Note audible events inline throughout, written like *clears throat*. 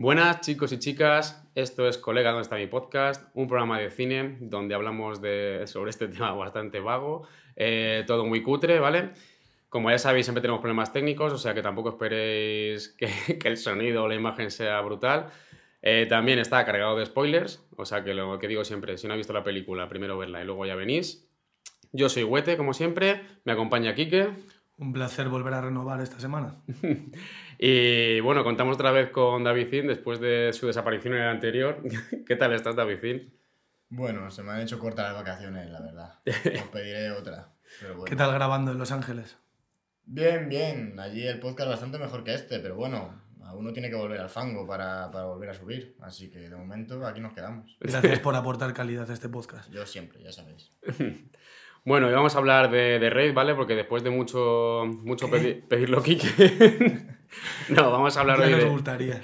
Buenas chicos y chicas, esto es Colega, ¿dónde está mi podcast? Un programa de cine donde hablamos de, sobre este *laughs* tema bastante vago, eh, todo muy cutre, ¿vale? Como ya sabéis, siempre tenemos problemas técnicos, o sea que tampoco esperéis *laughs* que, que el sonido o la imagen sea brutal. Eh, también está cargado de spoilers, o sea que lo que digo siempre, si no habéis visto la película, primero verla y luego ya venís. Yo soy Huete, como siempre, me acompaña Quique. Un placer volver a renovar esta semana. *laughs* y bueno, contamos otra vez con David Zin después de su desaparición en el anterior. *laughs* ¿Qué tal estás, David Zin? Bueno, se me han hecho cortas las vacaciones, la verdad. *laughs* Os pediré otra. ¿Qué tal grabando en Los Ángeles? Bien, bien. Allí el podcast bastante mejor que este, pero bueno, uno tiene que volver al fango para, para, volver a subir. Así que de momento aquí nos quedamos. Gracias por aportar calidad a este podcast. Yo siempre, ya sabéis. Bueno, y vamos a hablar de, de Raid, ¿vale? Porque después de mucho, mucho pedi pedirlo Kike. *laughs* no, vamos a hablar ya hoy nos de gustaría.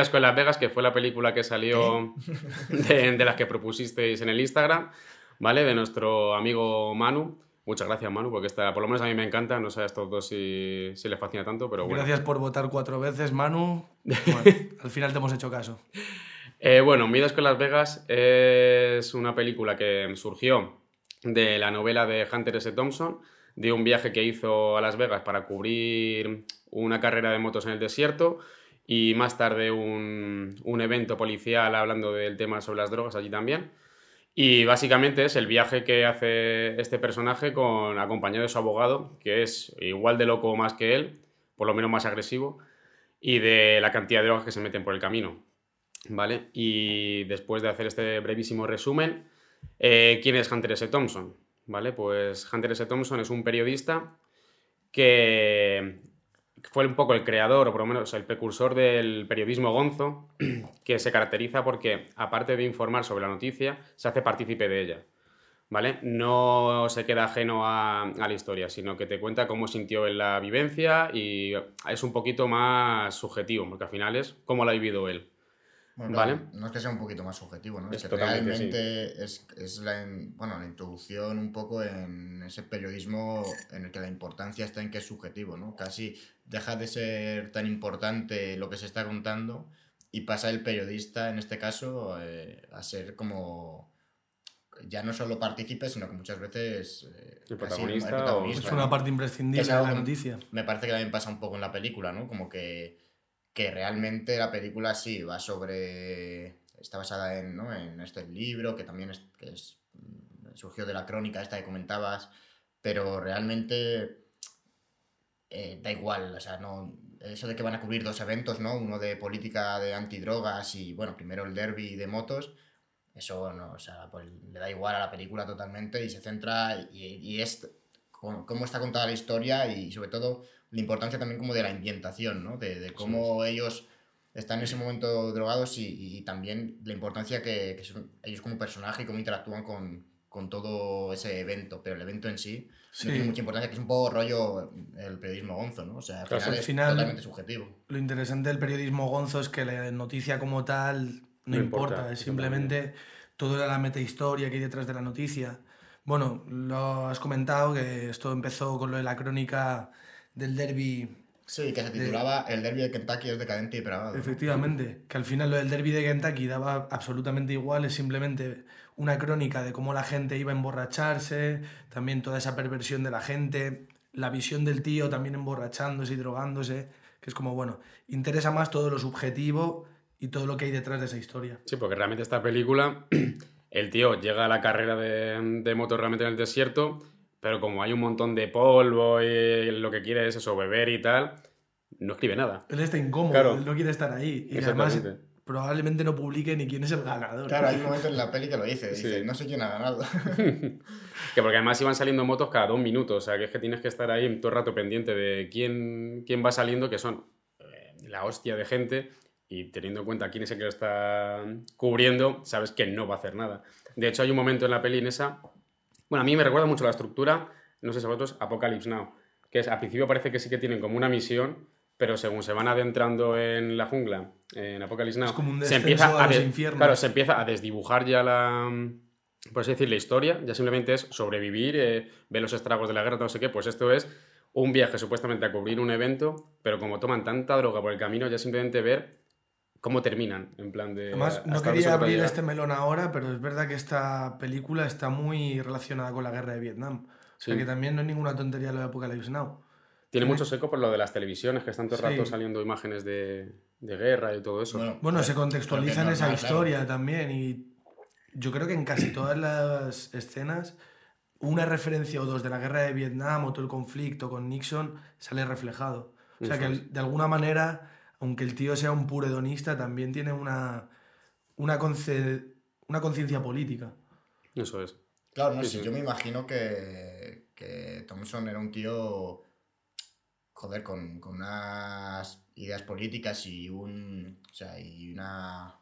Asco en Las Vegas, que fue la película que salió *laughs* de, de, las que propusisteis en el Instagram, ¿vale? De nuestro amigo Manu. Muchas gracias, Manu, porque esta, por lo menos a mí me encanta. No sé a estos dos si, si les fascina tanto, pero bueno. Gracias por votar cuatro veces, Manu. *laughs* Bueno, al final te hemos hecho caso. Eh, bueno, Miedo Asco en Las Vegas es una película que surgió de la novela de Hunter S. Thompson, de un viaje que hizo a Las Vegas para cubrir una carrera de motos en el desierto y más tarde un, un, evento policial hablando del tema sobre las drogas allí también. Y básicamente es el viaje que hace este personaje con, acompañado de su abogado, que es igual de loco más que él, por lo menos más agresivo, y de la cantidad de drogas que se meten por el camino. ¿Vale? Y después de hacer este brevísimo resumen, eh, ¿Quién es Hunter S. Thompson? ¿Vale? Pues Hunter S. Thompson es un periodista que fue un poco el creador, o por lo menos el precursor del periodismo gonzo, *clears throat* que se caracteriza porque, aparte de informar sobre la noticia, se hace partícipe de ella. ¿Vale? No se queda ajeno a, la historia, sino que te cuenta cómo sintió en la vivencia y es un poquito más subjetivo, porque al final es cómo lo ha vivido él. Bueno, ¿Vale? No es que sea un poquito más subjetivo, ¿no? Es Es, que realmente es, es la, in- bueno, la introducción un poco en ese periodismo en el que la importancia está en que es subjetivo, ¿no? Casi deja de ser tan importante lo que se está contando y pasa el periodista, en este caso, eh, a ser como ya no solo partícipe, sino que muchas veces eh, El casi protagonista el o- protagonista, Es una ¿no? parte imprescindible Es de la noticia. me parece que también pasa un poco en la película, ¿no? Como que, que realmente la película sí va sobre. Está basada en, ¿no? en este libro, que también es, que es, mm, surgió de la crónica esta que comentabas, pero realmente eh, da igual, o sea, no. Eso de que van a cubrir dos eventos, ¿no? Uno de política de antidrogas y, bueno, primero el derby de motos. Eso no, o sea, pues le da igual a la película totalmente y se centra y, y es cómo cómo está contada la historia y sobre todo la importancia también como de la ambientación, ¿no? De, de cómo ellos están en ese momento drogados y, y también la importancia que, que son ellos como personaje y cómo interactúan con, con todo ese evento, pero el evento en sí, Sí. no tiene mucha importancia, que es un poco rollo el periodismo gonzo, ¿no? O sea, al Claro, final al es totalmente subjetivo. Lo interesante del periodismo gonzo es que la noticia como tal no, No importa, importa, es simplemente toda la metahistoria que hay detrás de la noticia. Bueno, lo has comentado que esto empezó con lo de la crónica del derby, Sí, que se titulaba El derby de Kentucky es decadente y depravado. ¿no? efectivamente, que al final lo del derby de Kentucky daba absolutamente igual, es simplemente una crónica de cómo la gente iba a emborracharse, también toda esa perversión de la gente, la visión del tío también emborrachándose y drogándose, que es como, bueno, interesa más todo lo subjetivo y todo lo que hay detrás de esa historia. Sí, porque realmente esta película, *clears throat* el tío llega a la carrera de, de moto realmente en el desierto, pero como hay un montón de polvo y lo que quiere es eso, beber y tal, no escribe nada. Él está incómodo, Claro. él no quiere estar ahí. Y además probablemente no publique ni quién es el ganador. Claro, hay un momento en la peli que lo dice, dice, Sí. no sé quién ha ganado. *laughs* *laughs* Que porque además iban saliendo motos cada dos minutos, o sea que es que tienes que estar ahí todo el rato pendiente de quién, quién va saliendo, que son eh, la hostia de gente, y teniendo en cuenta quién es el que lo está cubriendo, sabes que no va a hacer nada. De hecho, hay un momento en la peli en esa. Bueno, a mí me recuerda mucho la estructura, no sé si a vosotros, Apocalypse Now, que es al principio parece que sí que tienen como una misión, pero según se van adentrando en la jungla, en Apocalypse Now, Es como un se empieza a claro, se empieza a desdibujar ya la, por así decir, la historia, ya simplemente es sobrevivir, eh, ver los estragos de la guerra, no sé qué, pues esto es un viaje supuestamente a cubrir un evento, pero como toman tanta droga por el camino, ya simplemente ver cómo terminan, en plan de... Además, no quería abrir llegar. este melón ahora, pero es verdad que esta película está muy relacionada con la guerra de Vietnam. O sea Sí. que también no es ninguna tontería lo de Apocalypse Now. Tiene mucho seco por lo de las televisiones, que están todo el Sí. rato saliendo imágenes de, de guerra y todo eso. Bueno, a se contextualiza en esa claro. historia también y yo creo que en casi todas las escenas una referencia o dos de la guerra de Vietnam o todo el conflicto con Nixon sale reflejado. O sea que de alguna manera, aunque el tío sea un puro hedonista, también tiene una, una, una conciencia política. Eso es. Claro, no Sí, sé, sí. yo me imagino que, que Thompson era un tío, joder, con, con unas ideas políticas y un, o sea, y una,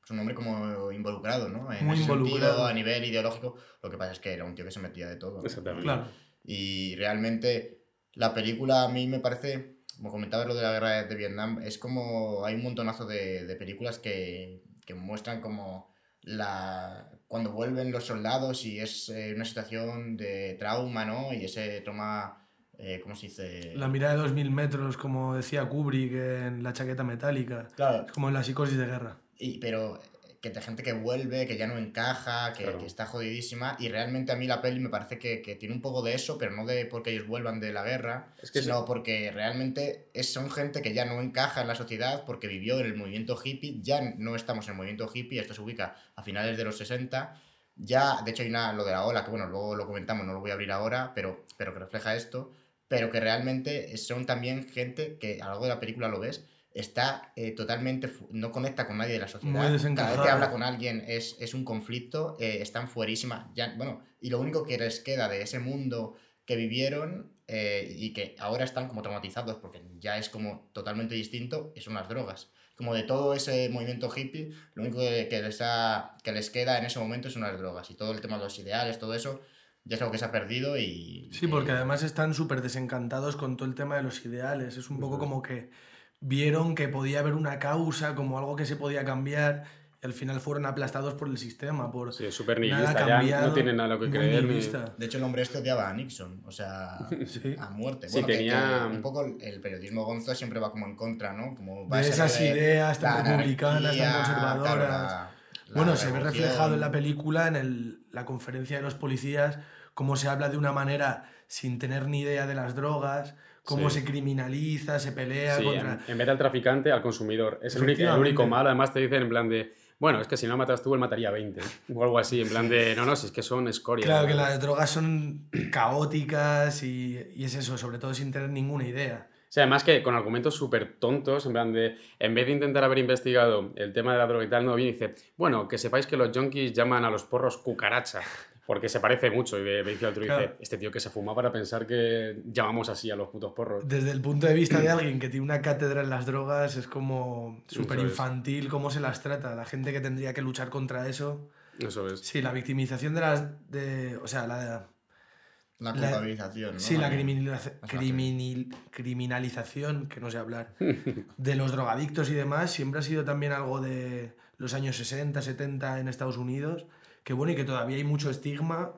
pues un hombre como involucrado, ¿no? En Muy ese sentido, involucrado. a nivel ideológico, lo que pasa es que era un tío que se metía de todo. ¿no? Exactamente. Claro. Y realmente la película a mí me parece, como comentabas lo de la guerra de Vietnam, es como hay un montonazo de, de películas que, que muestran como la cuando vuelven los soldados y es eh, una situación de trauma, ¿no? Y ese trauma, eh, ¿cómo se dice? La mirada de 2000 metros, como decía Kubrick en La chaqueta metálica, Claro, es como en la psicosis de guerra. y, pero que de gente que vuelve, que ya no encaja, que, Claro. que está jodidísima. Y realmente a mí la peli me parece que, que tiene un poco de eso, pero no de porque ellos vuelvan de la guerra, Es que sino porque realmente es, son gente que ya no encaja en la sociedad porque vivió en el movimiento hippie. Ya no estamos en el movimiento hippie, esto se ubica a finales de los 60. Ya, de hecho, hay una, lo de la ola, que bueno, luego lo comentamos, no lo voy a abrir ahora, pero, pero que refleja esto. Pero que realmente son también gente que a lo largo de la película lo ves, está eh, totalmente, no conecta con nadie de la sociedad. Muy Cada vez que habla con alguien es, es un conflicto, eh, están fuerísima. Ya, bueno, y lo único que les queda de ese mundo que vivieron eh, y que ahora están como traumatizados porque ya es como totalmente distinto, son las drogas. Como de todo ese movimiento hippie, lo único que, que les, ha- que les queda en ese momento son las drogas. Y todo el tema de los ideales, todo eso, ya es algo que se ha perdido y... Sí, porque además están súper desencantados con todo el tema de los ideales. Es un poco como que vieron que podía haber una causa, como algo que se podía cambiar, y al final fueron aplastados por el sistema, por Sí, es súper nada nihilista, ya cambiado, no tiene nada lo que creer. ni- nihilista. De hecho, el hombre este odiaba a Nixon, o sea, *laughs* Sí. a muerte. Sí, Bueno, que- tenía- que un poco el periodismo gonzo siempre va como en contra, ¿no? Como va De esas de ideas tan republicanas, tan conservadoras. la- la Bueno, se ve reflejado en la película, en el- la conferencia de los policías, cómo se habla de una manera sin tener ni idea de las drogas, cómo Sí. se criminaliza, se pelea Sí, contra... en, vez del traficante, al consumidor. Es el único, el único malo. Además, te dicen en plan de. Bueno, es que si no matas tú, él mataría 20. O algo así, en plan de. No, no, si es que son escoria. Claro que las drogas son caóticas y, y es eso, sobre todo sin tener ninguna idea. O sea, además que con argumentos súper tontos, en plan de, en vez de intentar haber investigado el tema de la droga y tal, no viene y dice, bueno, que sepáis que los junkies llaman a los porros cucaracha, porque se parece mucho. Y dice al otro, dice, Claro. este tío que se fuma para pensar que llamamos así a los putos porros. Desde el punto de vista de *clears throat* alguien que tiene una cátedra en las drogas, es como súper infantil cómo se las trata. La gente que tendría que luchar contra eso. Eso es. Sí, la victimización de las. De, o sea, la, La la- culpabilización, ¿no? Sí, la criminaliza- criminil- criminalización, que no sé hablar, *laughs* de los drogadictos y demás, siempre ha sido también algo de los años 60, 70 en Estados Unidos, que bueno, y que todavía hay mucho estigma,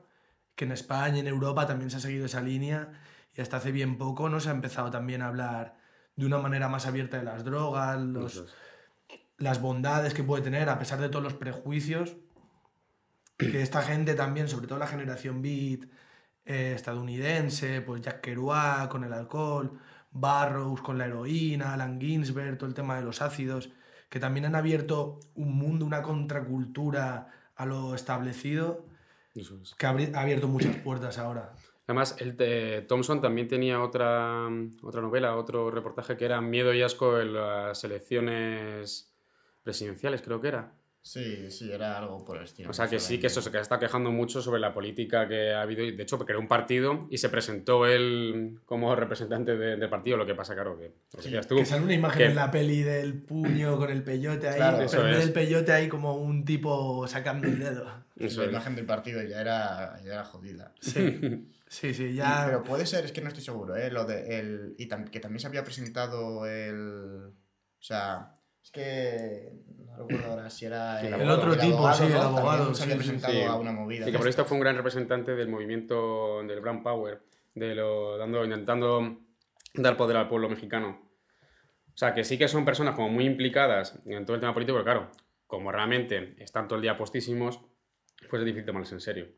que en España y en Europa también se ha seguido esa línea, y hasta hace bien poco no se ha empezado también a hablar de una manera más abierta de las drogas, los, es. las bondades que puede tener, a pesar de todos los prejuicios, que esta gente también, sobre todo la generación beat eh, estadounidense, pues Jack Kerouac con el alcohol, Barrows con la heroína, Alan Ginsberg, todo el tema de los ácidos, que también han abierto un mundo, una contracultura a lo establecido, Eso es. que ha abierto muchas puertas ahora. Además, el de Thompson también tenía otra, otra novela, otro reportaje que era Miedo y Asco en las elecciones presidenciales, creo que era. Sí, sí, era algo por el estilo. O sea que sí, que eso se está quejando mucho sobre la política que ha habido. De hecho, creó un partido y se presentó él como representante de- del partido. Lo que pasa, claro, que que Sí, decías tú, que sale una imagen que- en la peli del puño con el peyote ahí, Claro, pero eso en vez es. del peyote ahí como un tipo sacando el dedo. Eso la es. imagen del partido ya era, ya era jodida. Sí, sí, sí, ya... pero puede ser, es que no estoy seguro, ¿eh? Lo de el, y tam- que también se había presentado el... O sea, es que no recuerdo ahora si era El El otro tipo, sí, el ¿no? abogado, se había sí, presentado sí. a una movida. Sí, que por esto fue un gran representante del movimiento del Brown Power, de lo, dando, intentando dar poder al pueblo mexicano. O sea, que sí que son personas como muy implicadas en todo el tema político, pero claro, como realmente están todo el día postísimos, pues es difícil tomarse en serio.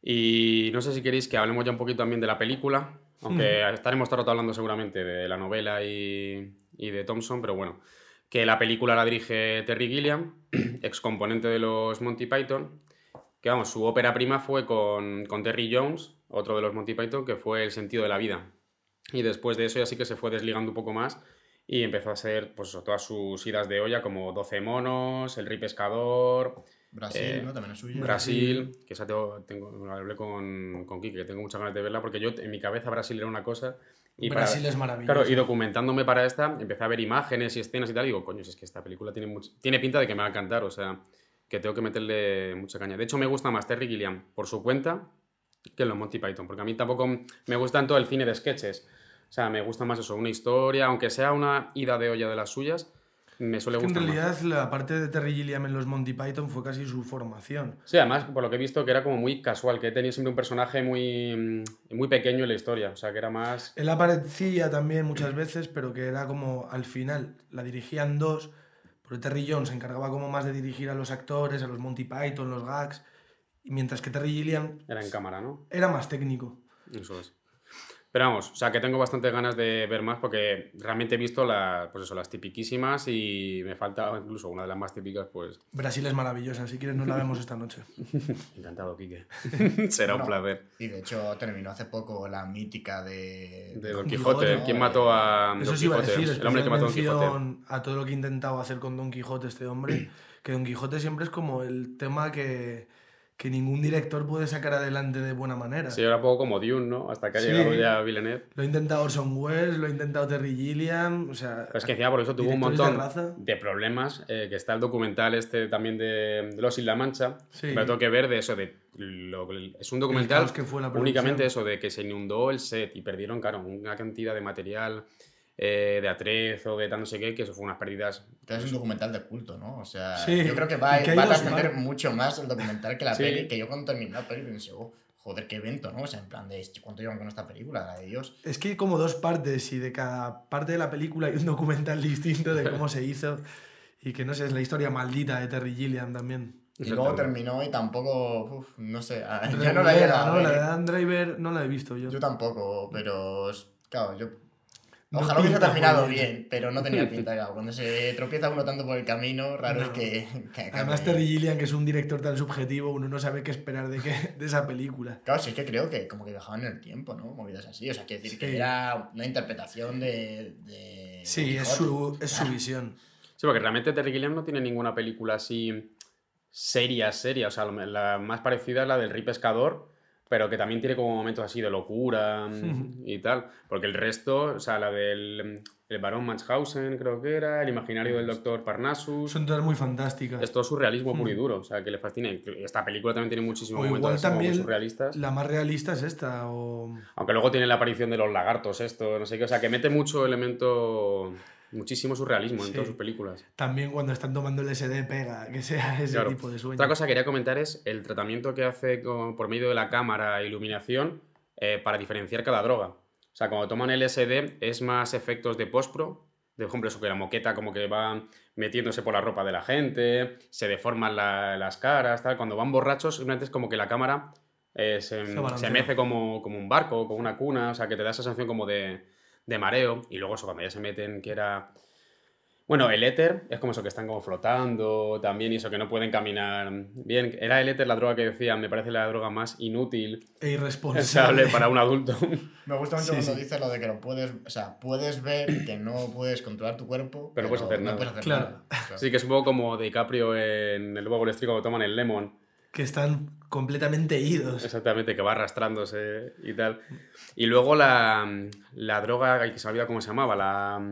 Y no sé si queréis que hablemos ya un poquito también de la película, aunque estaremos todo el rato hablando seguramente de la novela y, y de Thompson, pero bueno, que la película la dirige Terry Gilliam, *clears throat* ex componente de los Monty Python, que vamos, su ópera prima fue con, con Terry Jones, otro de los Monty Python, que fue El sentido de la vida. Y después de eso ya sí que se fue desligando un poco más y empezó a hacer pues, todas sus idas de olla como 12 monos, El rey pescador, Brasil, Eh, ¿no? También es suyo. Brasil, que esa tengo, tengo, hablé con, con Kike, que tengo muchas ganas de verla porque yo en mi cabeza Brasil era una cosa y para- Brasil es maravilloso. Claro, y documentándome para esta, empecé a ver imágenes y escenas y tal, y digo, coño, si es que esta película tiene, much- tiene pinta de que me va a encantar, o sea, que tengo que meterle mucha caña. De hecho, me gusta más Terry Gilliam por su cuenta que los Monty Python, porque a mí tampoco me gusta tanto el cine de sketches. O sea, me gusta más eso, una historia, aunque sea una ida de olla de las suyas, me suele Que en gustar más. realidad la parte de Terry Gilliam en los Monty Python fue casi su formación. Sí, además, por lo que he visto, que era como muy casual, que tenía siempre un personaje muy, mm, muy pequeño en la historia, o sea, que era más... Él aparecía también muchas veces, pero que era como al final la dirigían dos, porque Terry Jones se encargaba como más de dirigir a los actores, a los Monty Python, los gags, y mientras que Terry Gilliam Era en cámara, ¿no? era más técnico. Eso es. Pero vamos, o sea, que tengo bastantes ganas de ver más porque realmente he visto la, pues eso, las tipiquísimas y me falta incluso una de las más típicas, pues Brasil es maravillosa, si quieres nos la vemos esta noche. *laughs* encantado, Quique. *laughs* Será un Bueno, placer. Y de hecho terminó hace poco la mítica de... De Don Quijote, Quijote, ¿no? ¿quién mató a Eso Don sí iba a Quijote? decir, el hombre que mató a Don Quijote. a todo lo que ha intentado hacer con Don Quijote este hombre, que Don Quijote siempre es como el tema que, que ningún director puede sacar adelante de buena manera. Sí, era un poco como Dune, ¿no? Hasta que ha Sí. llegado ya Villeneuve. Lo ha intentado Orson Welles, lo ha intentado Terry Gilliam, o sea... Pero es que encima por eso tuvo un de montón raza. de, problemas, eh, que está el documental este también de, de Los Isla Mancha, Sí. pero tengo que ver de eso, de lo- es un documental que fue la únicamente eso, de que se inundó el set y perdieron, claro, una cantidad de material eh, de atrezo, de tal no sé qué, que eso fue unas pérdidas. Entonces es un documental de culto, ¿no? O sea, Sí, yo creo que va, que va a trascender mucho más el documental que la *laughs* Sí. peli, que yo cuando terminé la peli pensé, oh, joder, qué evento, ¿no? O sea, en plan de, ¿cuánto llevan con esta película? La de Dios. Es que hay como dos partes y de cada parte de la película hay un documental *laughs* distinto de cómo se hizo y que no sé, es la historia maldita de Terry Gilliam también. Y luego terminó y tampoco, uf, no sé, *laughs* yo no la he a ¿no? La de. Dan Driver no la he visto yo. Yo tampoco, pero claro, yo... No Ojalá hubiese terminado bien, pero no tenía pinta. Claro. Cuando se tropieza uno tanto por el camino, raro es que... *laughs* que Además Terry Gilliam, que es un director tan subjetivo, uno no sabe qué esperar de, qué, *laughs* de esa película. Claro, sí es que creo que como que viajaban en el tiempo, ¿no? Movidas así. O sea, quiere decir Sí. que era una interpretación de... de Sí, es su, es su visión. Sí, porque realmente Terry Gilliam no tiene ninguna película así seria, seria. O sea, la más parecida es la del Rey Pescador, pero que también tiene como momentos así de locura mm, *laughs* y tal. Porque el resto, o sea, la del el Barón Munchausen, creo que era, el imaginario del Doctor Parnassus. Son todas muy fantásticas. Es todo surrealismo puro y duro, o sea, que le fascina. Esta película también tiene muchísimos O momentos igual muy también surrealistas. la más realista es esta. O... Aunque luego tiene la aparición de los lagartos, esto, no sé qué. O sea, que mete mucho elemento, muchísimo surrealismo en Sí. todas sus películas. También cuando están tomando el SD pega, que sea ese Claro. tipo de sueño. Otra cosa que quería comentar es el tratamiento que hace con- por medio de la cámara e iluminación eh, para diferenciar cada droga. O sea, cuando toman LSD es más efectos de postpro. De ejemplo, eso que la moqueta como que va metiéndose por la ropa de la gente, se deforman la- las caras, tal. Cuando van borrachos, simplemente es como que la cámara eh, se, Se se, mece como, como un barco, como una cuna, o sea, que te da esa sensación como de, de mareo. Y luego eso, cuando ya se meten, que era... Bueno, el éter es como eso que están como flotando también y eso que no pueden caminar bien. Era el éter la droga que decía, me parece la droga más inútil, E irresponsable. *laughs* para un adulto. *laughs* Me gusta mucho Sí, cuando sí. dice lo de que lo puedes, o sea, puedes ver que no puedes controlar tu cuerpo, Pero no puedes hacer no nada. puedes hacer Claro. nada. Así que es un poco como DiCaprio en el Lobo Wall Street cuando toman el lemon, Que están completamente idos. exactamente, que va arrastrándose y tal. Y luego la, la droga, que se me olvida cómo se llamaba, la,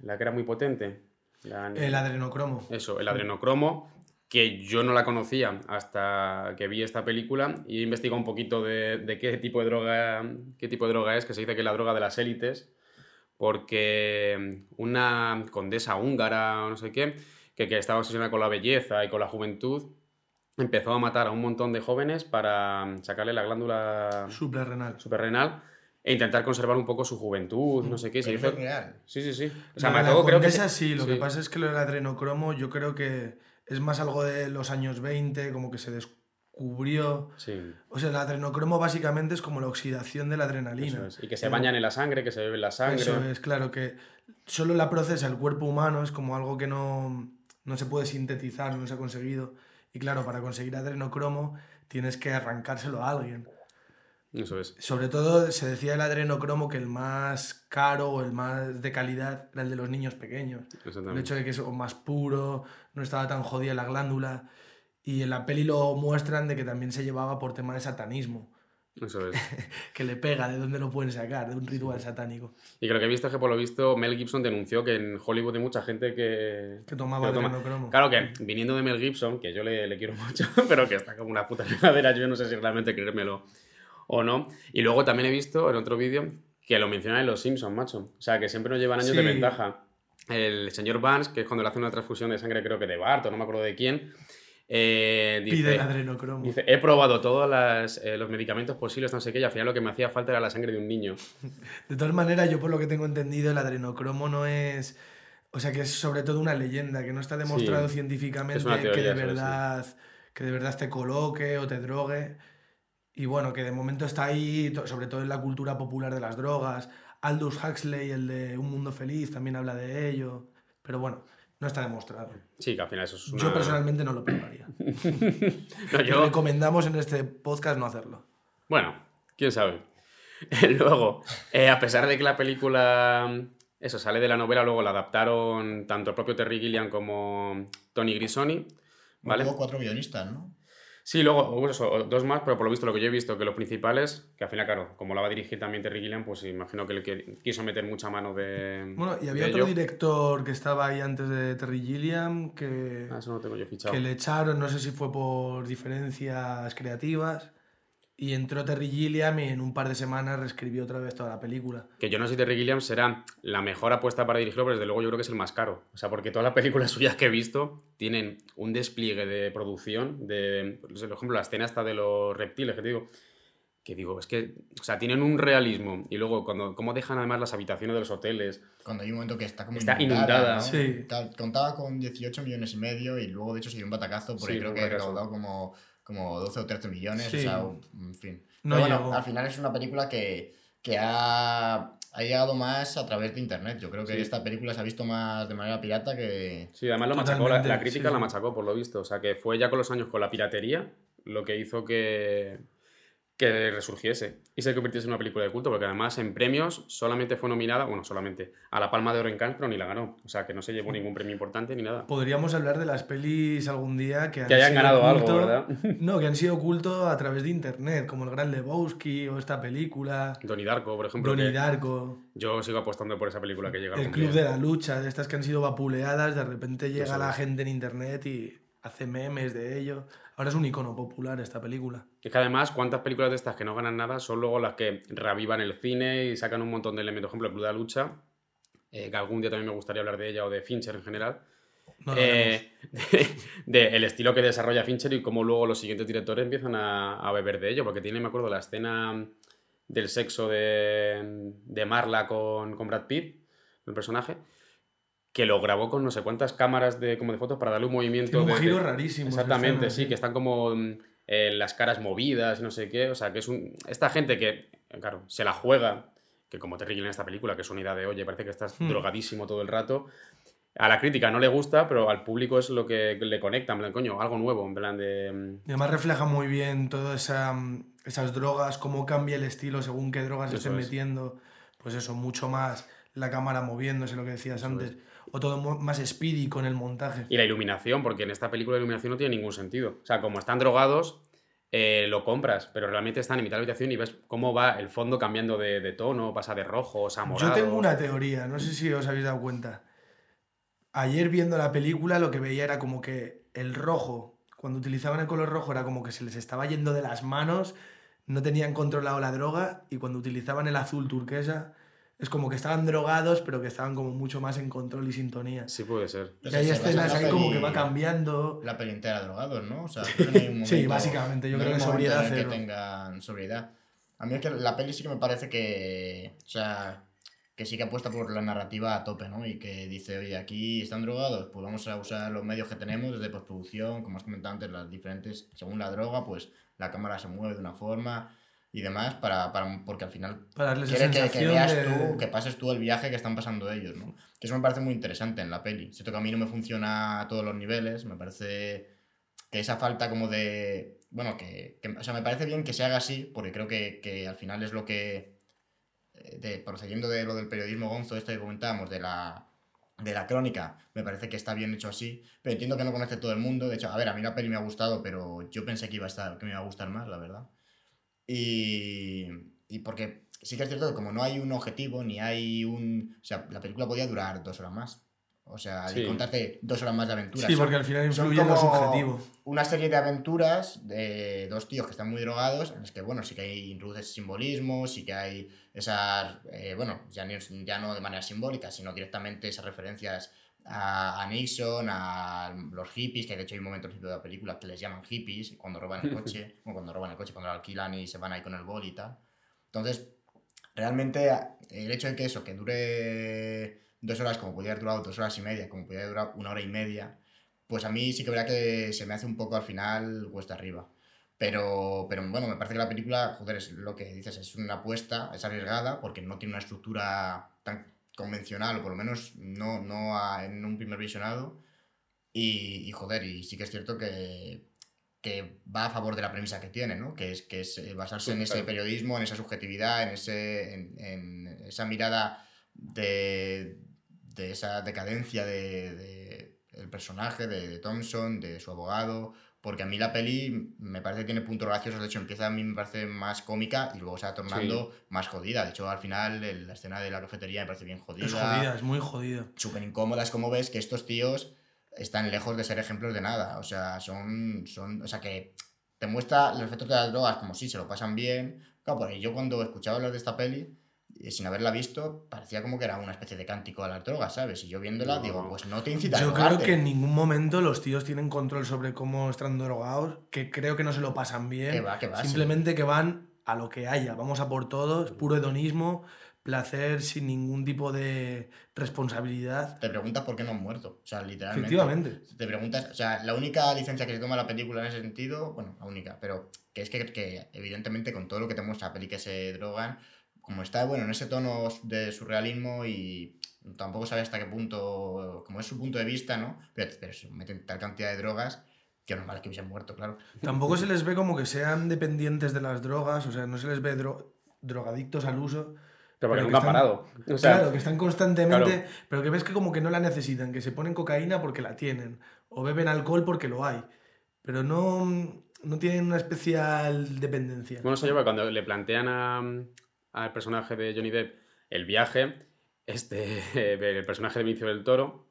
la que era muy potente. La- El adrenocromo. Eso, el adrenocromo, que yo no la conocía hasta que vi esta película y he investigado un poquito de, de qué, tipo de droga, qué tipo de droga es, que se dice que es la droga de las élites, porque una condesa húngara o no sé qué, que, que estaba obsesionada con la belleza y con la juventud, empezó a matar a un montón de jóvenes para sacarle la glándula Suprarrenal. suprarrenal e intentar conservar un poco su juventud, no sé qué. Se hizo... real. Sí, sí, sí. O sea, de me la creo que... sí, lo que sí. pasa es que lo del adrenocromo yo creo que es más algo de los años 20, como que se descubrió. Sí, O sea, el adrenocromo básicamente es como la oxidación de la adrenalina. eso es. Y que se Pero- bañan en la sangre, que se beben la sangre. Eso es, claro, que solo la procesa el cuerpo humano, es como algo que no, no se puede sintetizar, no se ha conseguido. Y claro, para conseguir adrenocromo tienes que arrancárselo a alguien. Eso es. Sobre todo se decía el adrenocromo que el más caro o el más de calidad era el de los niños pequeños. El hecho de que es más puro, no estaba tan jodida la glándula. Y en la peli lo muestran de que también se llevaba por tema de satanismo, Eso es. *laughs* que le pega de dónde lo pueden sacar, de un ritual satánico. Y lo que he visto que por lo visto Mel Gibson denunció que en Hollywood hay mucha gente que... Que tomaba que toma-. Claro que viniendo de Mel Gibson, que yo le, le quiero mucho, *laughs* pero que está como una puta regadera, yo no sé si realmente creérmelo o no. Y luego también he visto en otro vídeo que lo mencionan en Los Simpsons, macho. O sea, que siempre nos llevan años de Sí. ventaja. El señor Vance, que es cuando le hace una transfusión de sangre, creo que de Bart o no me acuerdo de quién, eh, dice, Pide el adrenocromo. dice, he probado todos las, eh, los medicamentos posibles, no sé qué, y al final lo que me hacía falta era la sangre de un niño. *laughs* De todas maneras, yo por lo que tengo entendido, el adrenocromo no es. O sea, que es sobre todo una leyenda, que no está demostrado Sí. científicamente que, de sí. verdad, que de verdad te coloque o te drogue. Y bueno, que de momento está ahí, sobre todo en la cultura popular de las drogas. Aldous Huxley, el de Un Mundo Feliz, también habla de ello. Pero bueno, no está demostrado. Sí, que al final eso es una... Yo personalmente no lo probaría. *laughs* No, yo- recomendamos en este podcast no hacerlo. Bueno, quién sabe. *laughs* luego, eh, a pesar de que la película, eso, sale de la novela, luego la adaptaron tanto el propio Terry Gilliam como Tony Grisoni, ¿vale? Hubo cuatro guionistas, ¿no? Sí, luego hubo eso, dos más, pero por lo visto lo que yo he visto, que los principales, que al final, claro, como la va a dirigir también Terry Gilliam, pues imagino que, le quiso meter mucha mano de Bueno, y había otro ello. director que estaba ahí antes de Terry Gilliam, que... Ah, eso no tengo yo fichado. que le echaron, no sé si fue por diferencias creativas, y entró Terry Gilliam y en un par de semanas reescribió otra vez toda la película. Que yo no sé si Terry Gilliam será la mejor apuesta para dirigirlo, pero desde luego yo creo que es el más caro. O sea, porque todas las películas *laughs* suyas que he visto tienen un despliegue de producción, de, por ejemplo, la escena esta de los reptiles, que te digo, que digo, es que, o sea, tienen un realismo. Y luego, cuando, cómo dejan además las habitaciones de los hoteles. Cuando hay un momento que está como Está inundada. ¿no? Sí. Tal- Contaba con 18 millones y medio y luego de hecho se dio un batacazo porque Sí, creo que fracaso. recaudado como, como 12 o 13 millones. Sí. O sea, en fin. No Pero bueno, llegó. al final es una película que, que ha, ha llegado más a través de internet. Yo creo que Sí. esta película se ha visto más de manera pirata que... Sí, además lo machacó, la, crítica sí, la machacó, por lo visto. O sea, que fue ya con los años con la piratería lo que hizo que, que resurgiese y se convirtiese en una película de culto, porque además en premios solamente fue nominada, bueno, solamente a la Palma de Oro en Cannes, pero ni la ganó. O sea, que no se llevó ningún premio importante ni nada. Podríamos hablar de las pelis algún día que han Que hayan sido ganado algo, culto- ¿verdad? *laughs* No, que han sido culto a través de internet, como El Gran Lebowski o esta película, Donnie Darko, por ejemplo. Donnie Darko, Yo sigo apostando por esa película que llega El Club día. de la Lucha, de estas que han sido vapuleadas, de repente llega la gente en internet y hace memes de ello. Ahora es un icono popular esta película. Es que además, ¿cuántas películas de estas que no ganan nada son luego las que reavivan el cine y sacan un montón de elementos? Por ejemplo, el Club de la Lucha, eh, que algún día también me gustaría hablar de ella o de Fincher en general. No. Eh, *laughs* de, de el estilo que desarrolla Fincher y cómo luego los siguientes directores empiezan a, a beber de ello, porque tiene, me acuerdo, la escena del sexo de, de Marla con, con Brad Pitt, el personaje, que lo grabó con no sé cuántas cámaras de, como de fotos para darle un movimiento. Tiene un de- giro de- rarísimo. Exactamente, sí, que están como mm, eh, las caras movidas y no sé qué. O sea, que es un. Esta gente que, claro, se la juega, que como Terry Gilliam en esta película, que es una idea de, oye, parece que estás Hmm. drogadísimo todo el rato. A la crítica no le gusta, pero al público es lo que le conecta, en plan, coño, algo nuevo, en plan de. mm, Y además refleja muy bien todas esa, mm, esas drogas, cómo cambia el estilo según qué drogas se estén es. metiendo. Pues eso, mucho más la cámara moviéndose, lo que decías Eso antes. O todo más speedy con el montaje. Y la iluminación, porque en esta película la iluminación no tiene ningún sentido. O sea, como están drogados, eh, lo compras, pero realmente están en mitad de la habitación y ves cómo va el fondo cambiando de, de tono, pasa de rojo a morado. Yo tengo una teoría, no sé si os habéis dado cuenta. Ayer viendo la película lo que veía era como que el rojo, cuando utilizaban el color rojo era como que se les estaba yendo de las manos, no tenían controlado la droga y cuando utilizaban el azul turquesa es como que estaban drogados pero que estaban como mucho más en control y sintonía. Sí, puede ser. Y hay escenas ahí como que va cambiando. La peli entera drogados, ¿no? O sea, creo *laughs* que no hay un Sí, momento- básicamente, yo no creo que sobriedad en el cero. que tengan sobriedad. A mí es que la peli sí que me parece que. O sea, que sí que apuesta por la narrativa a tope, ¿no? Y que dice, oye, aquí están drogados, pues vamos a usar los medios que tenemos desde postproducción, como has comentado antes, las diferentes, según la droga, pues la cámara se mueve de una forma y demás, para, para porque al final Para darles quiere esa que, veas de- tú, que pases tú el viaje que están pasando ellos, ¿no? Que eso me parece muy interesante en la peli. Siento que a mí no me funciona a todos los niveles, me parece que esa falta como de... Bueno, que, que- o sea, me parece bien que se haga así, porque creo que, que al final es lo que... eh, De, procediendo de lo del periodismo gonzo, este que comentábamos, de la, de la crónica, me parece que está bien hecho así, pero entiendo que no conoce todo el mundo. De hecho, a ver, a mí la peli me ha gustado, pero yo pensé que iba a estar, que me iba a gustar más, la verdad. Y, y porque sí que es cierto que como no hay un objetivo, ni hay un... O sea, la película podía durar dos horas más. O sea, Sí. y contarte dos horas más de aventuras. Sí, Son- porque al final son influye en lo como subjetivo. Una serie de aventuras de dos tíos que están muy drogados, en las que, bueno, sí que hay introduces simbolismo, sí que hay esas, eh, bueno, ya, ni- ya no de manera simbólica, sino directamente esas referencias a, Nixon, a los hippies, que de hecho hay un momento al principio de la película que les llaman hippies, cuando roban el *laughs* coche, o cuando roban el coche, cuando lo alquilan y se van ahí con el bol y tal. Entonces, realmente el hecho de que eso, que dure dos horas como podría haber durado dos horas y media, como podría durar una hora y media, pues a mí sí que verá que se me hace un poco al final cuesta arriba. Pero, pero bueno, me parece que la película, joder, es lo que dices, es una apuesta, es arriesgada, porque no tiene una estructura tan convencional, o por lo menos no, no a- en un primer visionado. Y, y, joder, y sí que es cierto que, que va a favor de la premisa que tiene, ¿no? Que es, que es eh, basarse en ese periodismo, en esa subjetividad, en, ese, en, en esa mirada de, de esa decadencia de, de el personaje, de, de Thompson, de su abogado, porque a mí la peli me parece que tiene puntos graciosos, de hecho empieza a mí me parece más cómica y luego se va tornando más jodida, de hecho al final el- la escena de la cafetería me parece bien jodida, Es jodida, es muy jodida. súper incómoda, es como ves que estos tíos están lejos de ser ejemplos de nada, o sea, son, son o sea que te muestra los efectos de las drogas como si se lo pasan bien, claro, porque yo cuando escuchaba hablar de esta peli, sin haberla visto, parecía como que era una especie de cántico a las drogas, ¿sabes? Y yo viéndola No. digo, pues no te incita a Yo creo que en ningún momento los tíos tienen control sobre cómo están drogados, que creo que no se lo pasan bien. Que va, que va, sí. Simplemente que van a lo que haya, vamos a por todos, puro hedonismo, placer sin ningún tipo de responsabilidad. Te preguntas por qué no han muerto, o sea, literalmente. Efectivamente. Te preguntas, o sea, la única licencia que se toma la película en ese sentido, bueno, la única, pero que es que, que evidentemente con todo lo que te muestra la peli que se drogan, como está, bueno, en ese tono de surrealismo y tampoco sabe hasta qué punto, como es su punto de vista, ¿no? Pero, pero se meten tal cantidad de drogas que normal es que hubiesen muerto, claro. Tampoco se les ve como que sean dependientes de las drogas, o sea, no se les ve dro- drogadictos al uso. Pero porque Pero que nunca ha están- parado. O sea, claro, que están constantemente, claro. pero que ves que como que no la necesitan, que se ponen cocaína porque la tienen, o beben alcohol porque lo hay, pero no, no tienen una especial dependencia. Bueno, eso lleva cuando le plantean a- al personaje de Johnny Depp el viaje, este, *laughs* el personaje de Vinicio del Toro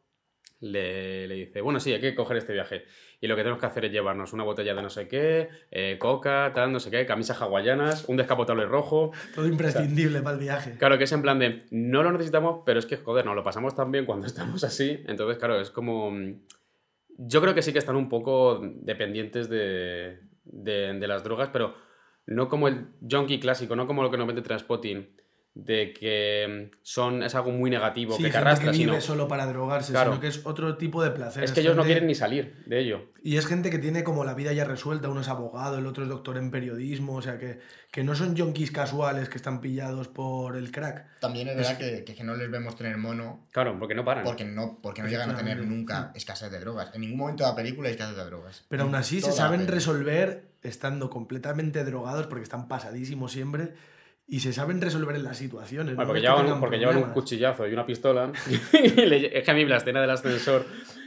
le, le dice, bueno, sí, hay que coger este viaje. Y lo que tenemos que hacer es llevarnos una botella de no sé qué, eh, coca, tal, no sé qué, camisas hawaianas, un descapotable rojo. Todo imprescindible para el viaje. Claro que es en plan de, no lo necesitamos, pero es que, joder, nos lo pasamos tan bien cuando *laughs* estamos así. Entonces, claro, es como... mm, Yo creo que sí que están un poco dependientes de, de, de las drogas, pero no como el junkie clásico, no como lo que nos vende Transpotting, de que mm, son, es algo muy negativo, Sí, que te arrastra, que vive sino... solo para drogarse, Claro. sino que es otro tipo de placer. Es que ellos no quieren ni salir de ello. Y es gente que tiene como la vida ya resuelta, uno es abogado, el otro es doctor en periodismo, o sea que, que no son yonkis casuales que están pillados por el crack. También es verdad que, que, que no les vemos tener mono Claro, porque no paran. porque no, porque no llegan a tener nunca escasez de drogas. En ningún momento de la película hay escasez de drogas. Pero aún así se Toda saben resolver estando completamente drogados porque están pasadísimos siempre y se saben resolver en las situaciones. Bueno, porque llevan, un cuchillazo y una pistola. *laughs* y le- es que a mí la escena del ascensor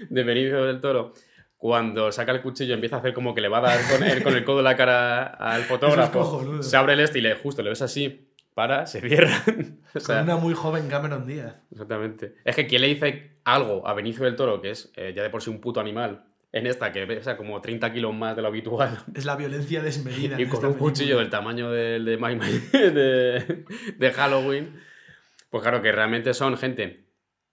de Benicio del Toro, cuando saca el cuchillo empieza a hacer como que le va a dar con el, con el codo la cara al *laughs* fotógrafo. se abre el este y le, justo le ves así, para, se cierra. *laughs* o sea, Con una muy joven Cameron Díaz. exactamente. Es que quien le dice algo a Benicio del Toro, que es eh, ya de por sí un puto animal, en esta que pesa como 30 kilos más de lo habitual, Es la violencia desmedida. y en con esta un cuchillo del tamaño del de, *laughs* de, de Halloween, pues claro que realmente son gente.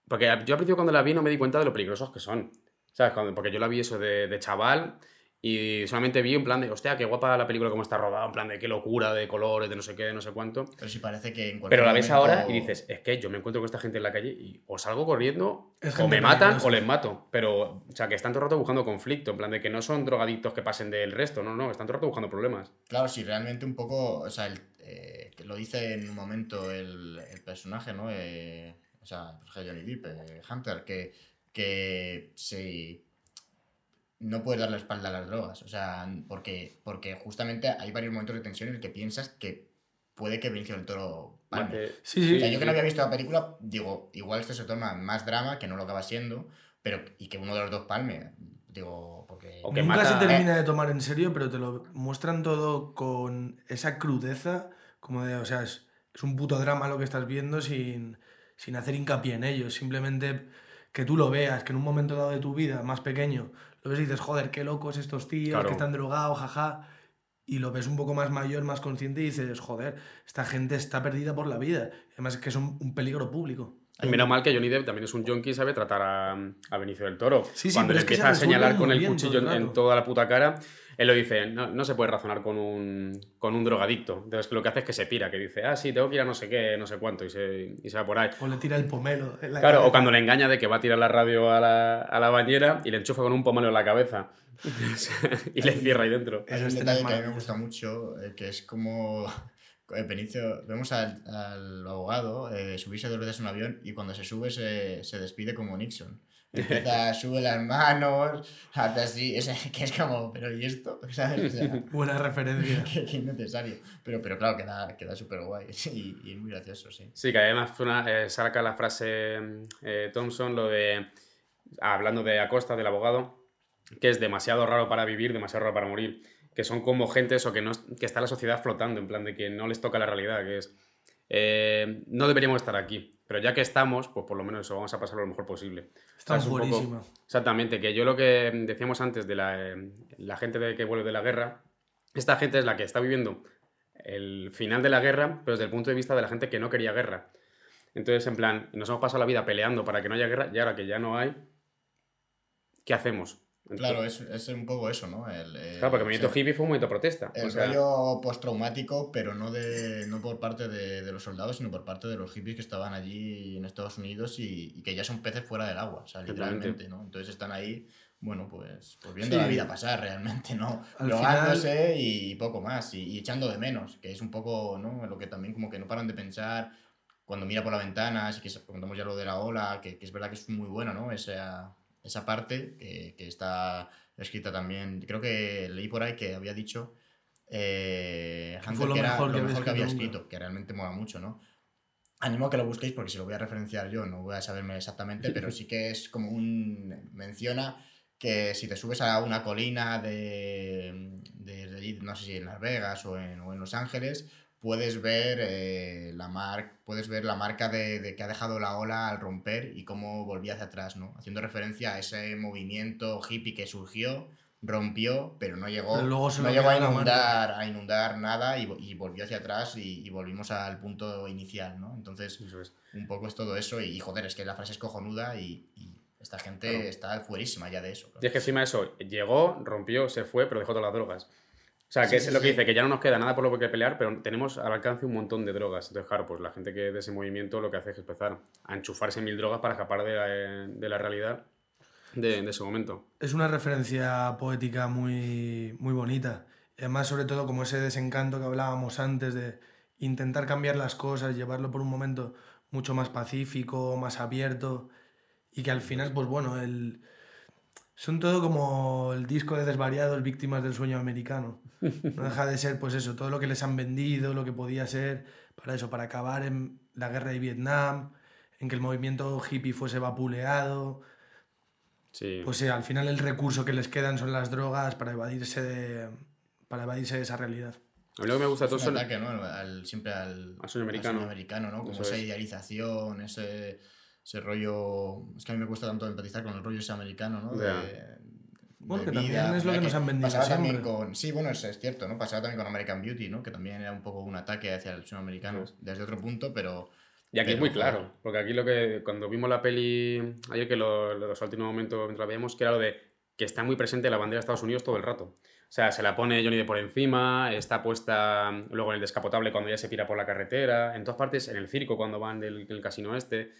Porque yo al principio cuando la vi no me di cuenta de lo peligrosos que son. ¿Sabes? Porque yo la vi eso de, de chaval Y solamente vi en plan de, hostia, qué guapa la película como está rodada, en plan de qué locura, de colores, de no sé qué, de no sé cuánto. Pero sí parece que en cualquier Pero la ves momento- ahora y dices, es que yo me encuentro con esta gente en la calle y o salgo corriendo, Es o me matan peligrosa. o les mato. Pero, o sea, que están todo el rato buscando conflicto, en plan de que no son drogadictos que pasen del resto, no, no, están todo el rato buscando problemas. Claro, sí, realmente un poco, o sea, el- eh, lo dice en un momento el, el personaje, ¿no? Eh, o sea, pues, Johnny Depp, eh, Hunter, que, que se no puedes dar la espalda a las drogas, o sea, porque, porque justamente hay varios momentos de tensión en el que piensas que puede que Benicio del Toro palme. Sí, sí. O sea, yo que no había visto la película, digo, igual esto se torna más drama, que no lo acaba siendo, pero y que uno de los dos palme, digo, porque... O que Nunca mata- se termina de tomar en serio, pero te lo muestran todo con esa crudeza, como de, o sea, es, es un puto drama lo que estás viendo sin, sin hacer hincapié en ello. Simplemente que tú lo veas, que en un momento dado de tu vida, más pequeño, lo ves y dices, joder, qué locos estos tíos, Claro. que están drogados, jaja. Y lo ves un poco más mayor, más consciente y dices, joder, esta gente está perdida por la vida. Además es que es un, un peligro público. Y menos mal que Johnny Depp también es un junkie y sabe tratar a, a Benicio del Toro. Sí, sí, Cuando le es que se empieza a señalar con el cuchillo en, toda la puta cara, él lo dice, no, no se puede razonar con un, con un drogadicto. Entonces lo que hace es que se pira, que dice, ah, sí, tengo que ir a no sé qué, no sé cuánto, y se, y se va por ahí. O le tira el pomelo. en la Claro, o cabeza. cuando le engaña de que va a tirar la radio a la, a la bañera y le enchufa con un pomelo en la cabeza. *laughs* y le cierra ahí dentro. Esa un detalle es que a mí me gusta mucho, eh, que es como *laughs* eh, Benicio, vemos al, al abogado eh, subirse dos veces a un avión y cuando se sube se, se despide como Nixon. Empieza, sube las manos, hace así, es, que es como, pero ¿y esto? *laughs* ¿Sabes? O sea, *laughs* Buena referencia. *laughs* que, que innecesario. Pero, pero claro, queda, queda súper guay y, y muy gracioso, sí. Sí, que además fue una- eh, saca la frase eh, Thompson, lo de, hablando de Acosta, del abogado, que es demasiado raro para vivir, demasiado raro para morir, que son como gente eso, que, no, es- que está la sociedad flotando, en plan de que no les toca la realidad, que es, eh, no deberíamos estar aquí, pero ya que estamos, pues por lo menos eso, vamos a pasarlo lo mejor posible. Está poco- buenísima. Exactamente, que yo lo que decíamos antes de la, eh, la gente de que vuelve de la guerra, esta gente es la que está viviendo el final de la guerra, pero desde el punto de vista de la gente que no quería guerra. Entonces, en plan, nos hemos pasado la vida peleando para que no haya guerra y ahora que ya no hay, ¿qué hacemos? Claro, es, es un poco eso, ¿no? El, el- claro, porque el movimiento hippie fue un movimiento de protesta. El o sea, rollo postraumático, pero no, de, no por parte de, de los soldados, sino por parte de los hippies que estaban allí en Estados Unidos y, y que ya son peces fuera del agua, o sea, literalmente, ¿no? Entonces están ahí, bueno, pues, pues viendo Sí. la vida pasar realmente, ¿no? Al Drogándose y poco más, y, y echando de menos, que es un poco, ¿no? Lo que también como que no paran de pensar cuando mira por la ventana, así que contamos ya lo de la ola, que, que es verdad que es muy bueno, ¿no? Esa, esa parte que, que está escrita también. Creo que leí por ahí que había dicho eh, fue lo que era mejor lo mejor que había escrito que realmente mola mucho, ¿no? Animo a que lo busquéis porque si lo voy a referenciar yo no voy a saberme exactamente, pero sí que es como un... menciona que si te subes a una colina de, de- no sé si en Las Vegas o en, o en Los Ángeles, puedes ver, eh, la mar, puedes ver la marca de, de que ha dejado la ola al romper y cómo volvía hacia atrás, ¿no? Haciendo referencia a ese movimiento hippie que surgió, rompió, pero no llegó, Pero luego se no llegó a inundar, a inundar nada y, y volvió hacia atrás y, y volvimos al punto inicial, ¿no? Entonces, eso es. un poco es todo eso y, joder, es que la frase es cojonuda y, y esta gente Claro. está fuerísima ya de eso. claro. Y es que encima de eso, llegó, rompió, se fue, pero dejó todas las drogas. O sea, que Sí, es sí, lo que sí. dice, que ya no nos queda nada por lo que pelear, pero tenemos al alcance un montón de drogas. Entonces, claro, pues la gente que de ese movimiento lo que hace es empezar a enchufarse mil drogas para escapar de la, de la realidad de, de ese momento. Es una referencia poética muy, muy bonita. Además, sobre todo, como ese desencanto que hablábamos antes de intentar cambiar las cosas, llevarlo por un momento mucho más pacífico, más abierto. Y que al final, pues bueno, el... son todo como el disco de desvariados víctimas del sueño americano. No deja de ser, pues eso, todo lo que les han vendido, lo que podía ser para eso, para acabar en la guerra de Vietnam, en que el movimiento hippie fuese vapuleado. Sí. Pues sí, al final el recurso que les quedan son las drogas para evadirse de, para evadirse de esa realidad. a mí lo que me gusta todo Es un son- ataque, ¿no? Al- siempre al, americano. ¿no? Como Eso esa es. idealización, ese, ese rollo... Es que a mí me cuesta tanto empatizar con el rollo ese americano, ¿no? De, Bueno, que también es lo ya que nos han vendido pasaba también con Sí, bueno, es, es cierto, ¿no? Pasaba también con American Beauty, ¿no? Que también era un poco un ataque hacia el sueño americano Eso desde otro punto, pero... Y aquí es Pero, muy joder. claro, porque aquí lo que cuando vimos la peli ayer que lo, lo salté en un momento mientras la veíamos, que era lo de que está muy presente la bandera de Estados Unidos todo el rato. O sea, se la pone Johnny de por encima, está puesta luego en el descapotable cuando ya se pira por la carretera, en todas partes, en el circo cuando van del, del casino este.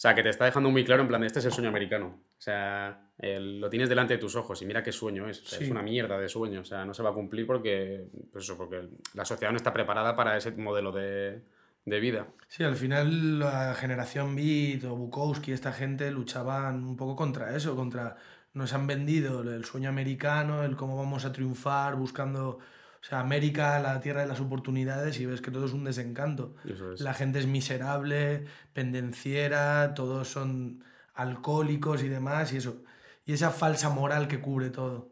O sea, que te está dejando muy claro en plan, este es el sueño americano. O sea, el- lo tienes delante de tus ojos y mira qué sueño es. O sea, Sí. Es una mierda de sueño. O sea, no se va a cumplir porque, pues eso, porque la sociedad no está preparada para ese modelo de, de vida. Sí, al final la generación Beat o Bukowski, esta gente luchaban un poco contra eso, contra nos han vendido el sueño americano, el cómo vamos a triunfar buscando, o sea, América, la tierra de las oportunidades y ves que todo es un desencanto. Eso es. La gente es miserable, pendenciera, todos son alcohólicos y demás y eso. Y esa falsa moral que cubre todo.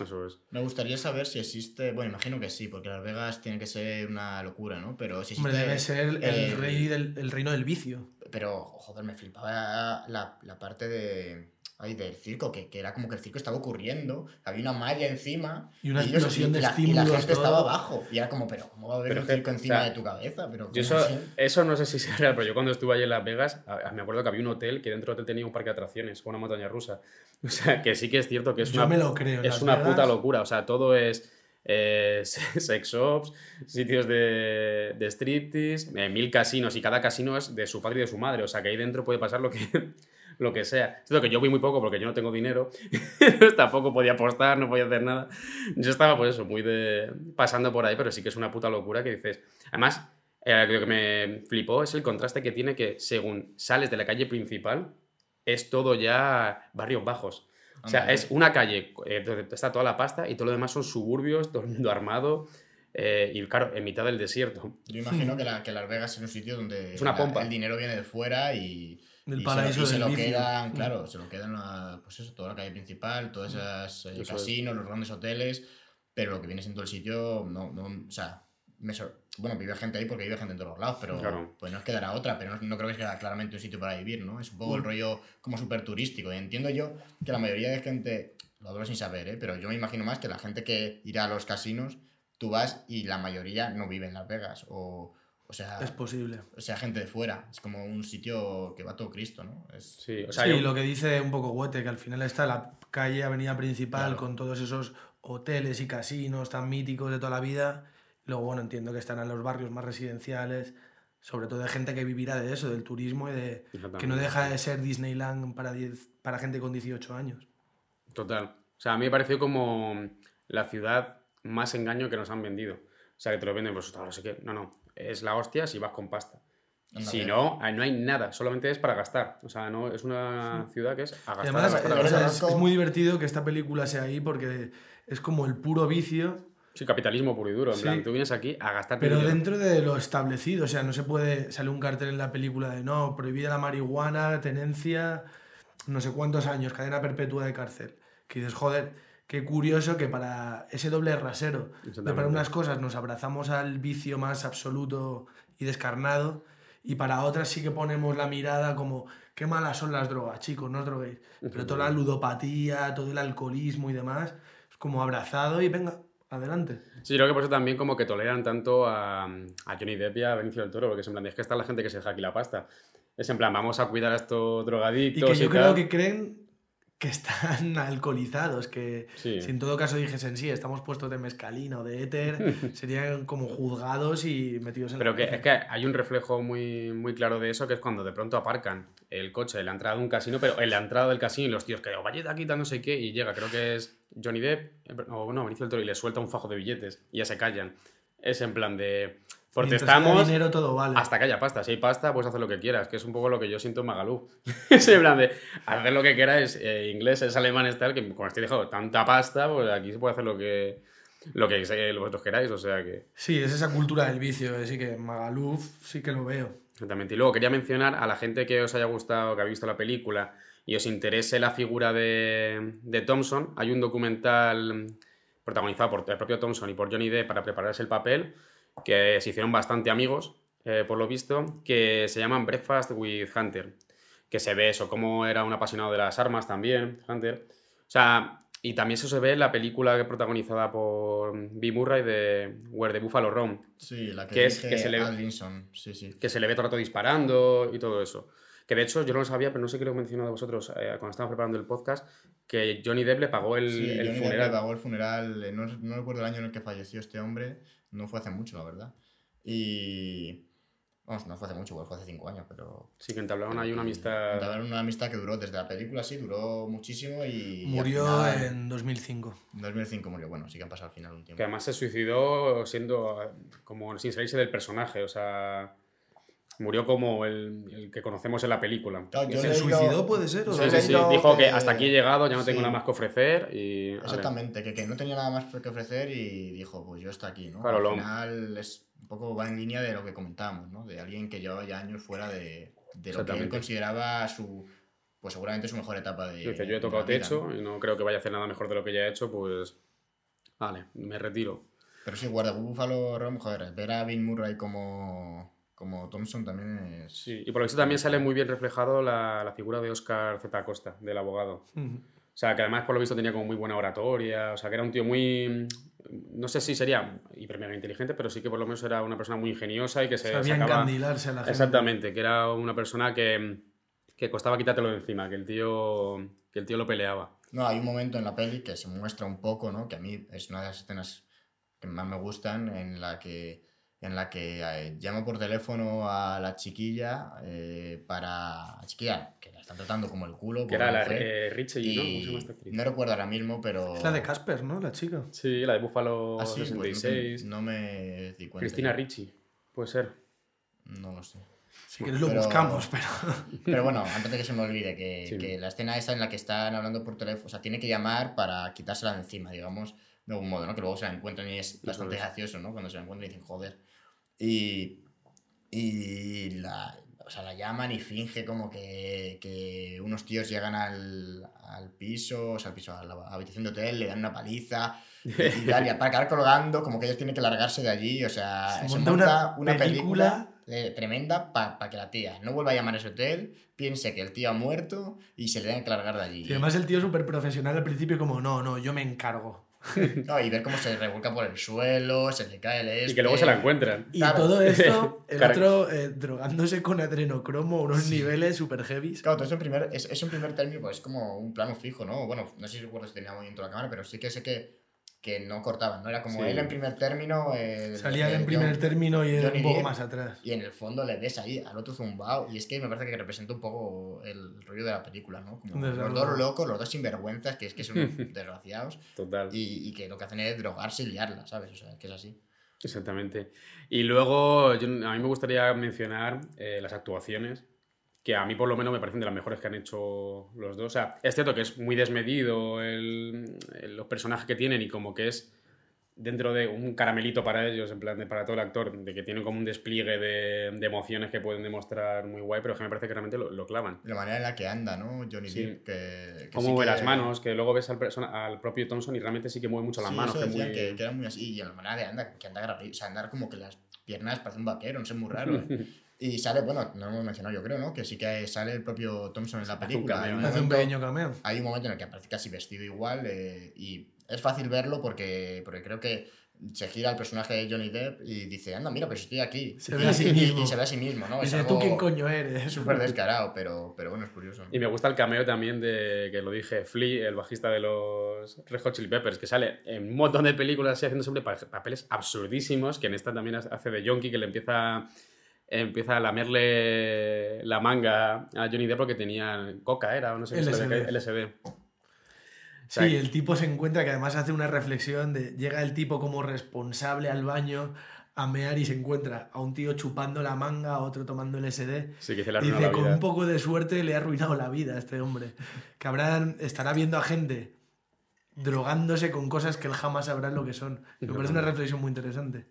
Eso es. Me gustaría saber si existe, bueno, imagino que sí, porque Las Vegas tiene que ser una locura, ¿no? Pero si existe... Hombre, debe ser el, el- rey del el reino del vicio. Pero, joder, me flipaba la, la parte de... Ay, del circo, que, que era como que el circo estaba ocurriendo, había una malla encima Y una ellos- explosión de la, y la gente todo. estaba abajo. Y era como, pero ¿cómo va a haber Pero un que, circo o encima sea, de tu cabeza? Pero, Yo ¿cómo eso, eso no sé si sea real, pero yo cuando estuve allí en Las Vegas, a- a- me acuerdo que había un hotel que dentro del hotel tenía un parque de atracciones, una montaña rusa. *laughs* O sea, que sí que es cierto que es Yo una, me lo creo. en es una Vegas- puta locura. O sea, todo es eh, *laughs* sex shops, sitios de, de striptease, eh, mil casinos y cada casino es de su padre y de su madre. O sea, que ahí dentro puede pasar lo que, lo que sea. Es cierto que yo vi muy poco porque yo no tengo dinero. *laughs* Tampoco podía apostar, no podía hacer nada. Yo estaba, pues eso, muy de pasando por ahí, pero sí que es una puta locura que dices. Además, eh, lo que me flipó es el contraste que tiene que según sales de la calle principal, es todo ya barrios bajos. O sea, es una calle eh, donde está toda la pasta y todo lo demás son suburbios, todo el mundo armado eh, y, claro, en mitad del desierto. Yo imagino que, la, que Las Vegas es un sitio donde Es una la- pompa. el dinero viene de fuera y, Del y paraíso se, lo- y se lo vicio. quedan, Mm. claro, se lo quedan la- pues eso, toda la calle principal, todas esas eh, Eso es. casinos, los grandes hoteles, pero lo que viene siendo el sitio, no, no o sea, me sor- bueno, vive gente ahí porque vive gente en todos los lados, pero Claro. pues no os quedará otra, pero no, no creo que sea claramente un sitio para vivir, ¿no? Es un poco el Mm. rollo como súper turístico. Y entiendo yo que la mayoría de gente, lo hablo sin saber, ¿eh? pero yo me imagino más que la gente que irá a los casinos, tú vas y la mayoría no vive en Las Vegas, o, o sea, Es posible. o sea, gente de fuera. Es como un sitio que va todo Cristo, ¿no? Es... Sí, o sea, sí, yo- lo que dice un poco Huete, que al final está la calle, avenida principal, Claro. con todos esos hoteles y casinos tan míticos de toda la vida. Luego, bueno, entiendo que están en los barrios más residenciales, sobre todo de gente que vivirá de eso, del turismo y de que no deja de ser Disneyland para, 10 para gente con 18 años. Total. O sea, a mí me pareció como la ciudad más engaño que nos han vendido. O sea, que te lo venden, pues, no sé qué. No, no. Es la hostia si vas con pasta. Anda, Si bien. no, ahí no hay nada. Solamente es para gastar. O sea, no es una ciudad que es a gastar. además, a gastar, a sea, gastar. es, muy divertido que esta película sea ahí porque es como el puro vicio, Sí, capitalismo puro y duro. En Sí. plan, tú vienes aquí a gastar pero dinero. dentro de lo establecido. O sea, no se puede. Sale un cartel en la película de no, prohibida la marihuana, tenencia, no sé cuántos años, cadena perpetua de cárcel. Que dices, joder, qué curioso que para ese doble rasero, de para unas cosas nos abrazamos al vicio más absoluto y descarnado, y para otras sí que ponemos la mirada como, qué malas son las drogas, chicos, no os droguéis. Pero toda la ludopatía, todo el alcoholismo y demás, es como abrazado y venga, adelante. Sí, creo que por eso también como que toleran tanto a, a Johnny Depp y a Benicio del Toro, porque es en plan, es que está la gente que se deja aquí la pasta. Es en plan, vamos a cuidar a estos Y drogadictos que y, yo creo tal. que creen que están *laughs* alcoholizados, que Sí. si en todo caso dijesen sí, estamos puestos de mescalina o de éter, *laughs* serían como juzgados y metidos en Pero la que, es que hay un reflejo muy, muy claro de eso, que es cuando de pronto aparcan el coche en la entrada de un casino, pero en la entrada del casino y los tíos que "Oh, vaya de aquí, no sé qué, y llega, creo que es Johnny Depp, eh, o no, Benicio del Toro, y le suelta un fajo de billetes y ya se callan. Es en plan de protestamos dinero todo vale. hasta que haya pasta. Si hay pasta, puedes hacer lo que quieras, que es un poco lo que yo siento en Magalú. *laughs* es en plan de hacer lo que queráis, eh, ingleses, alemanes, tal, que como estoy dejando tanta pasta, pues aquí se puede hacer lo que, lo que vosotros queráis, o sea que... Sí, es esa cultura del vicio, así que Magaluf sí que lo veo. Exactamente. Y luego quería mencionar a la gente que os haya gustado, que ha visto la película y os interese la figura de, de Thompson. Hay un documental protagonizado por el propio Thompson y por Johnny Depp para prepararse el papel, que se hicieron bastante amigos, eh, por lo visto, que se llaman Breakfast with Hunter. Que se ve eso, cómo era un apasionado de las armas también, Hunter. O sea, y también eso se ve en la película protagonizada por Bill Murray de Where the Buffalo Roam, Sí, la que, Que es- que se le- sí, sí. que se le ve todo el rato disparando y todo eso. Que de hecho yo no lo sabía, pero no sé qué lo he mencionado a vosotros eh, cuando estábamos preparando el podcast, que Johnny Depp le pagó el, Sí, el Johnny Depp le funeral. pagó el funeral, eh, no, no recuerdo el año en el que falleció este hombre, no fue hace mucho, la verdad. Y... Vamos, no fue hace mucho, igual fue hace cinco años, pero... Sí, que entablaron ahí una y- amistad. entablaron una amistad que duró desde la película, sí, duró muchísimo y... y Murió final- en 2005. En 2005 murió, bueno, sí que han pasado al final un tiempo. Que además se suicidó siendo eh, como sin salirse del personaje, o sea, murió como el, el que conocemos en la película. Yo ¿Se leído- suicidó, puede ser? ¿O Yo Sí, sí, sí, Dijo que que- hasta aquí he llegado, ya no tengo nada más que ofrecer y... Exactamente, que, que no tenía nada más que ofrecer y dijo, pues yo estoy aquí, ¿no? Claro, Al lo- final es un poco va en línea de lo que comentábamos, ¿no? De alguien que llevaba ya años fuera de, de lo que él consideraba su, pues seguramente su mejor etapa de Dice, yo he tocado vida, techo ¿no? y no creo que vaya a hacer nada mejor de lo que ya he hecho, pues... Vale, me retiro. Pero sí, guarda Buffalo Rom, joder, ver a Bill Murray como, como Thompson también es... Sí, y por lo visto también sale muy bien reflejado la, la figura de Oscar Z. Acosta, del abogado. O sea, que además por lo visto tenía como muy buena oratoria, o sea, que era un tío muy... No sé si sería hiper mega inteligente, pero sí que por lo menos era una persona muy ingeniosa y que se Sabía sacaba... encandilarse a la gente. Exactamente, que era una persona que, que costaba quitártelo de encima, que el tío, que el tío lo peleaba. No, hay un momento en la peli que se muestra un poco, ¿no? Que a mí es una de las escenas que más me gustan en la que en la que eh, llama por teléfono a la chiquilla eh, para la chiquilla que la están tratando como el culo Que era la eh, Richie, ¿no? ¿Cómo se y actriz? no recuerdo ahora mismo pero Es la de Casper, ¿no? La chica. Sí, la de Buffalo Ah, sí, pues no, 66. te- no me di cuenta Cristina. Ricci, puede ser. no lo sé Si quieres lo Pero- buscamos, pero... *laughs* Pero bueno, antes de que se me olvide, que, Sí. que la escena esa en la que están hablando por teléfono, o sea, tiene que llamar para quitársela de encima, digamos, de algún modo, ¿no? Que luego se la encuentran y es bastante gracioso, ¿no? Cuando se la encuentran y dicen, joder. Y, y la, o sea, la llaman y finge como que, que unos tíos llegan al, al piso, o sea, al piso, a la habitación de hotel, le dan una paliza y, tal, y para acabar colgando, como que ellos tienen que largarse de allí, o sea, Se se, monta monta, una una, película, película eh, tremenda para que la tía no vuelva a llamar a ese hotel, piense que el tío ha muerto y se le tenga que largar de allí. Y además el tío súper profesional al principio como, no, no, yo me encargo. *laughs* No, y ver cómo se revuelca por el suelo, se le cae el este. Y que luego se la encuentran. Y Claro. todo *laughs* esto, el otro eh, drogándose con adrenocromo, unos niveles súper heavy. Claro, todo eso en primer, es, es un primer término, pues es como un plano fijo, ¿no? Bueno, no sé si recuerdo si tenía movimiento la cámara, pero sí que sé que, que no cortaban, ¿no? Era como Sí. él en primer término. Salía eh, en primer John- término y él un poco Depp. más atrás. Y en el fondo le ves ahí al otro zumbao. Y es que me parece que representa un poco el rollo de la película, ¿no? Como Desde los dos locos, los dos sinvergüenzas, que es que son *laughs* desgraciados. Total. Y, y que lo que hacen es drogarse y liarla, ¿sabes? O sea, que es así. Exactamente. Y luego, yo- a mí me gustaría mencionar eh, las actuaciones, que a mí por lo menos me parecen de las mejores que han hecho los dos. O sea, es cierto que es muy desmedido el- el- los personajes que tienen y como que es dentro de un caramelito para ellos, en plan de para todo el actor, de que tienen como un despliegue de, de emociones que pueden demostrar muy guay, pero es que me parece que realmente lo, lo clavan. La manera en la que anda, ¿no? Johnny Sí. Depp, que, que Cómo sí mueve que- las manos, que luego ves al, persona- al propio Thompson y realmente sí que mueve mucho las Sí, manos. eso que muy- que, que era muy así. Y la manera de andar, que anda o sea, andar como que las piernas parece un vaquero, no sé, muy raro. *laughs* Y sale, bueno, no lo hemos mencionado yo creo, ¿no? Que sí que sale el propio Thompson en la Hace un película. Hay cameo, un. Hace un momento, pequeño cameo. hay un momento en el que aparece casi vestido igual eh, y es fácil verlo porque, porque creo que se gira el personaje de Johnny Depp y dice, anda, mira, pues estoy aquí. Se Y- ve a sí y- mismo. Y, se ve a sí mismo, ¿no? Es Dice, ¿tú quién coño eres? *laughs* Súper descarado, pero, pero bueno, es curioso. Y me gusta el cameo también de, que lo dije, Flea, el bajista de los Red Hot Chili Peppers, que sale en un montón de películas así haciendo siempre pa- papeles absurdísimos, que en esta también hace de Yonki, que le empieza, empieza a lamerle la manga a Johnny Depp porque tenía coca, era, o no sé qué, LSD. LSD. LSD. O sea, Sí, el tipo se encuentra que además hace una reflexión de llega el tipo como responsable al baño a mear y se encuentra a un tío chupando la manga, a otro tomando el SD. Sí, que se le Y dice, la con vida. un poco de suerte le ha arruinado la vida a este hombre. Que habrán, estará viendo a gente drogándose con cosas que él jamás sabrá lo que son. Me parece una reflexión muy interesante.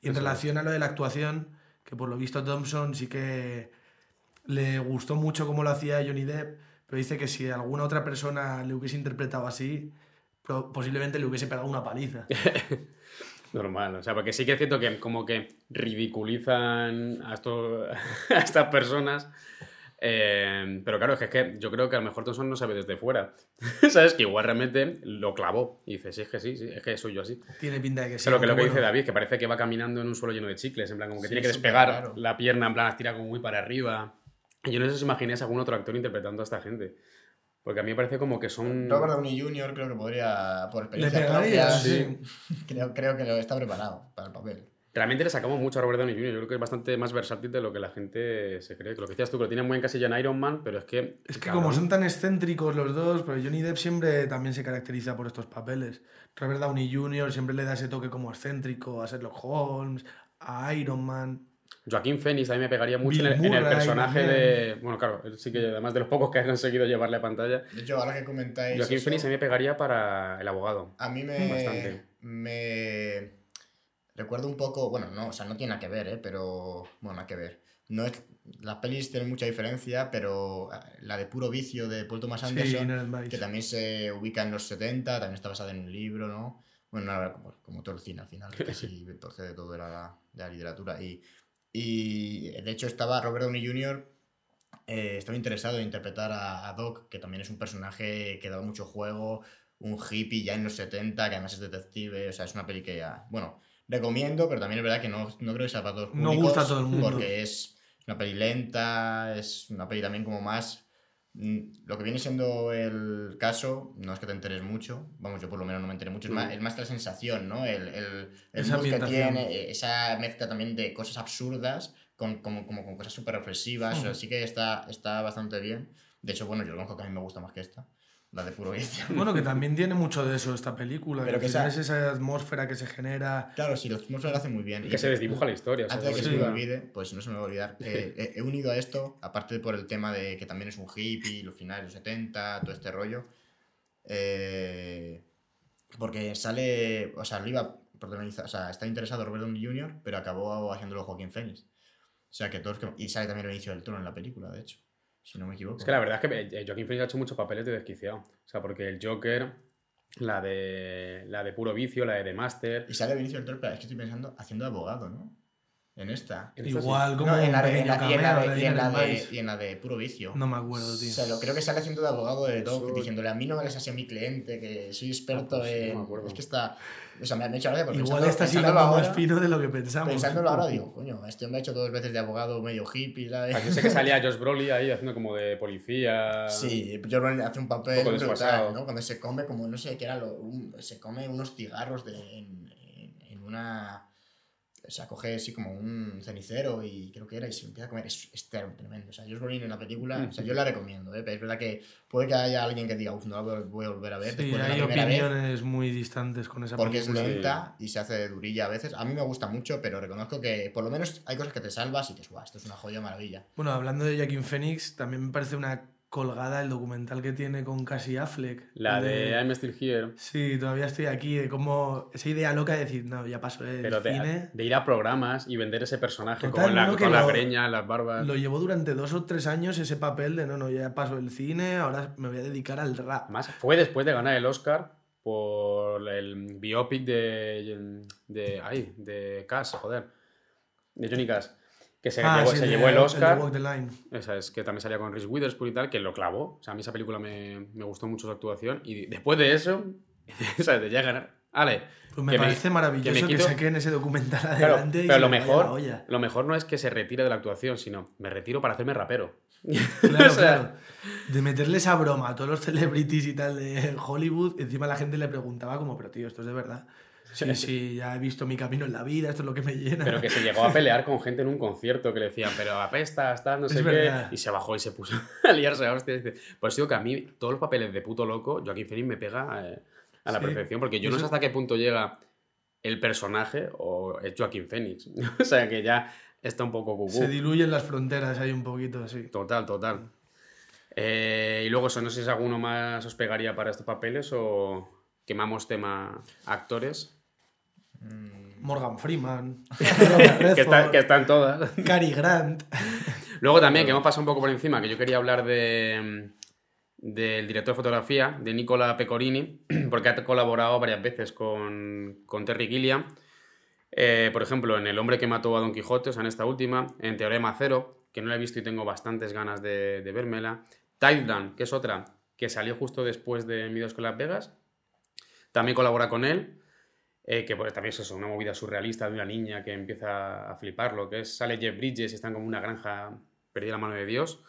Y en Eso es. relación a lo de la actuación, que por lo visto Thompson sí que le gustó mucho cómo lo hacía Johnny Depp, pero dice que si alguna otra persona le hubiese interpretado así, posiblemente le hubiese pegado una paliza. *laughs* Normal, o sea, porque sí que es cierto que como que ridiculizan a *laughs* estas personas. Eh, pero claro, es que, es que yo creo que a lo mejor Thompson no sabe desde fuera. *laughs* ¿Sabes? Que igual realmente lo clavó. Y dice, sí, es que sí, sí, es que soy yo así. Tiene pinta de que sí. Pero que lo que aunque dice bueno, David, que parece que va caminando en un suelo lleno de chicles, en plan, como que Sí, tiene que despegar raro. la pierna, en plan, las tira como muy para arriba. Y yo no sé si os imagináis algún otro actor interpretando a esta gente. Porque a mí me parece como que son... Robert Downey Jr. creo que podría, por experiencia propia, sí. creo, creo que lo está preparado para el papel. Realmente le sacamos mucho a Robert Downey Jr. Yo creo que es bastante más versátil de lo que la gente se cree. Que lo que decías tú, que lo tiene muy encasillado en Iron Man, pero es que... Es que cabrón, como son tan excéntricos los dos, pero Johnny Depp siempre también se caracteriza por estos papeles. Robert Downey Jr. siempre le da ese toque como excéntrico a Sherlock Holmes, a Iron Man. Joaquín Phoenix a mí me pegaría mucho en el, en el Murray personaje de... Bueno, claro, él sí que además de los pocos que ha conseguido llevarle a pantalla, De hecho, ahora que comentáis. Joaquín eso, Phoenix a mí me pegaría para el abogado. A mí me, Bastante. me recuerdo un poco, bueno, no, o sea, no tiene nada que ver, ¿eh? pero, bueno, nada que ver. No es, las pelis tienen mucha diferencia, pero eh, la de Puro Vicio de Paul Thomas Sí, Anderson, Vice. que también se ubica en los 70, también está basada en un libro, ¿no? Bueno, no, como, como todo el cine al final, sí procede *laughs* todo de la, de la literatura. Y, y de hecho estaba Robert Downey Jr. eh, estaba interesado en interpretar a, a Doc, que también es un personaje que daba mucho juego, un hippie ya en los 70, que además es detective, o sea, es una peli que ya, bueno, recomiendo, pero también es verdad que no, no creo que sea para todos No públicos, gusta a todo el mundo. Porque es una peli lenta, es una peli también como más... mm, Lo que viene siendo el caso, no es que te enteres mucho, vamos, yo por lo menos no me enteré mucho, es, más, Mm. es más la sensación, ¿no? El, el, el Esa que tiene, eh, esa mezcla también de cosas absurdas con, como, como con cosas súper reflexivas, o sea, Mm. sí que está, está bastante bien. De hecho, bueno, yo lo que a mí me gusta más que esta, la de puro vicio. *laughs* Bueno, que también tiene mucho de eso esta película. Pero que es esa atmósfera que se genera. Claro, sí, los atmósfera lo hace muy bien. Y Y que se desdibuja la historia. Antes de que se me olvide, pues no se me va a olvidar, *laughs* eh, he- he unido a esto, aparte de por el tema de que también es un hippie, los finales de los 70, todo este rollo, eh, porque sale, o sea, lo iba protagonizar, o sea, está interesado Robert Downey Jr., pero acabó haciéndolo Joaquín Phoenix. O sea, que todos, que- y sale también Benicio del Toro en la película, de hecho, si no me equivoco. Es que la verdad es que eh, Joaquín Phoenix ha hecho muchos papeles de desquiciado. O sea, porque el Joker, la de, la de puro vicio, la de The Master... Y sale Benicio del Toro, pero es que estoy pensando, haciendo abogado, ¿no? En esta. en. Igual, como No, en la de, en pequeño la- y en la cameo de- de y en la Inherent de- Vice. y en la de puro vicio. No me acuerdo, tío. O sea, lo creo que sale haciendo de abogado de Doc, diciéndole a mí no me hables así a mi cliente, que soy experto Ah, pues sí, no me en. acuerdo. es que está. O sea, me ha hecho gracia porque Igual está pensándolo hilando más ahora- fino de lo que pensamos. Pensándolo ahora, digo, coño, este hombre ha hecho dos veces de abogado medio hippie, ¿sabes? Aquí sé que salía *laughs* Josh Brolin ahí haciendo como de policía. Sí, George Brolin hace un papel Un poco brutal. ¿no? Cuando se come, como no sé qué era, lo, un- se come unos cigarros de, en, en- en una. O sea, coge así como un cenicero y creo que era y se empieza a comer. Es, es tremendo. O sea, George Brolin en la película, o sea, yo la recomiendo, ¿eh? Pero es verdad que puede que haya alguien que diga, uff, no la voy a volver a ver Sí, después de la hay primera vez. opiniones muy distantes con esa Porque es película. lenta y se hace durilla a veces. A mí me gusta mucho, pero reconozco que por lo menos hay cosas que te salvas y dices, guau, esto es una joya maravilla. Bueno, hablando de Joaquin Phoenix, también me parece una colgada el documental que tiene con Cassie Affleck. La El de I'm Still Here. Sí, todavía estoy aquí, de cómo esa idea loca de decir, no, ya pasó el Pero de, cine. de ir a programas y vender ese personaje Total, con, la, con la lo- greña, las barbas. Lo llevó durante dos o tres años ese papel de, no, no, ya pasó el cine, ahora me voy a dedicar al rap. Además, fue después de ganar el Oscar por el biopic de. de. Ay, de Cash, joder. De Johnny Cash. Que se, Ah, llevó, sí, se de- llevó el Oscar. Walk the Line. Esa es que también salía con Reese Witherspoon y tal, que lo clavó. O sea, a mí esa película me, me gustó mucho su actuación. Y después de eso, *laughs* ¿sabes? De ya ganar. Ale. Pues me que parece maravilloso que, quito- saquen ese documental Claro, adelante y pero se lo mejor, lo mejor no es que se retire de la actuación, sino me retiro para hacerme rapero. Claro, *laughs* O sea, claro. De meterle esa broma a todos los celebrities y tal de Hollywood, encima la gente le preguntaba como, pero tío, esto es de verdad. Sí, sí, ya he visto mi camino en la vida, esto es lo que me llena. Pero que se llegó a pelear con gente en un concierto que le decían, pero apestas, tal, no Es sé qué. verdad. Y se bajó y se puso *laughs* a liarse a hostias. Pues digo que a mí todos los papeles de puto loco, Joaquín Phoenix me pega eh, a la Sí. perfección, porque yo no sé hasta qué punto llega el personaje o es Joaquín Phoenix. *laughs* o sea, que ya está un poco cucú. Se diluyen las fronteras ahí un poquito, sí. Total, total. Eh, y luego eso, no sé si alguno más os pegaría para estos papeles o quemamos tema actores. Mm, Morgan Freeman, *laughs* que, está- Redford, que están todas. Cary Grant. Luego también, que hemos pasado un poco por encima, que yo quería hablar de del director de fotografía, de Nicola Pecorini, *clears throat* porque ha colaborado varias veces con, con Terry Gilliam. Eh, por ejemplo, en El hombre que mató a Don Quijote, o sea, en esta última, en Teorema Cero, que no la he visto y tengo bastantes ganas de, de vérmela. Tideland, que es otra, que salió justo después de Midos con Las Vegas. También colabora con él, eh, que pues, también es eso, una movida surrealista de una niña que empieza a fliparlo, que es, sale Jeff Bridges y están como una granja perdí la mano de Dios,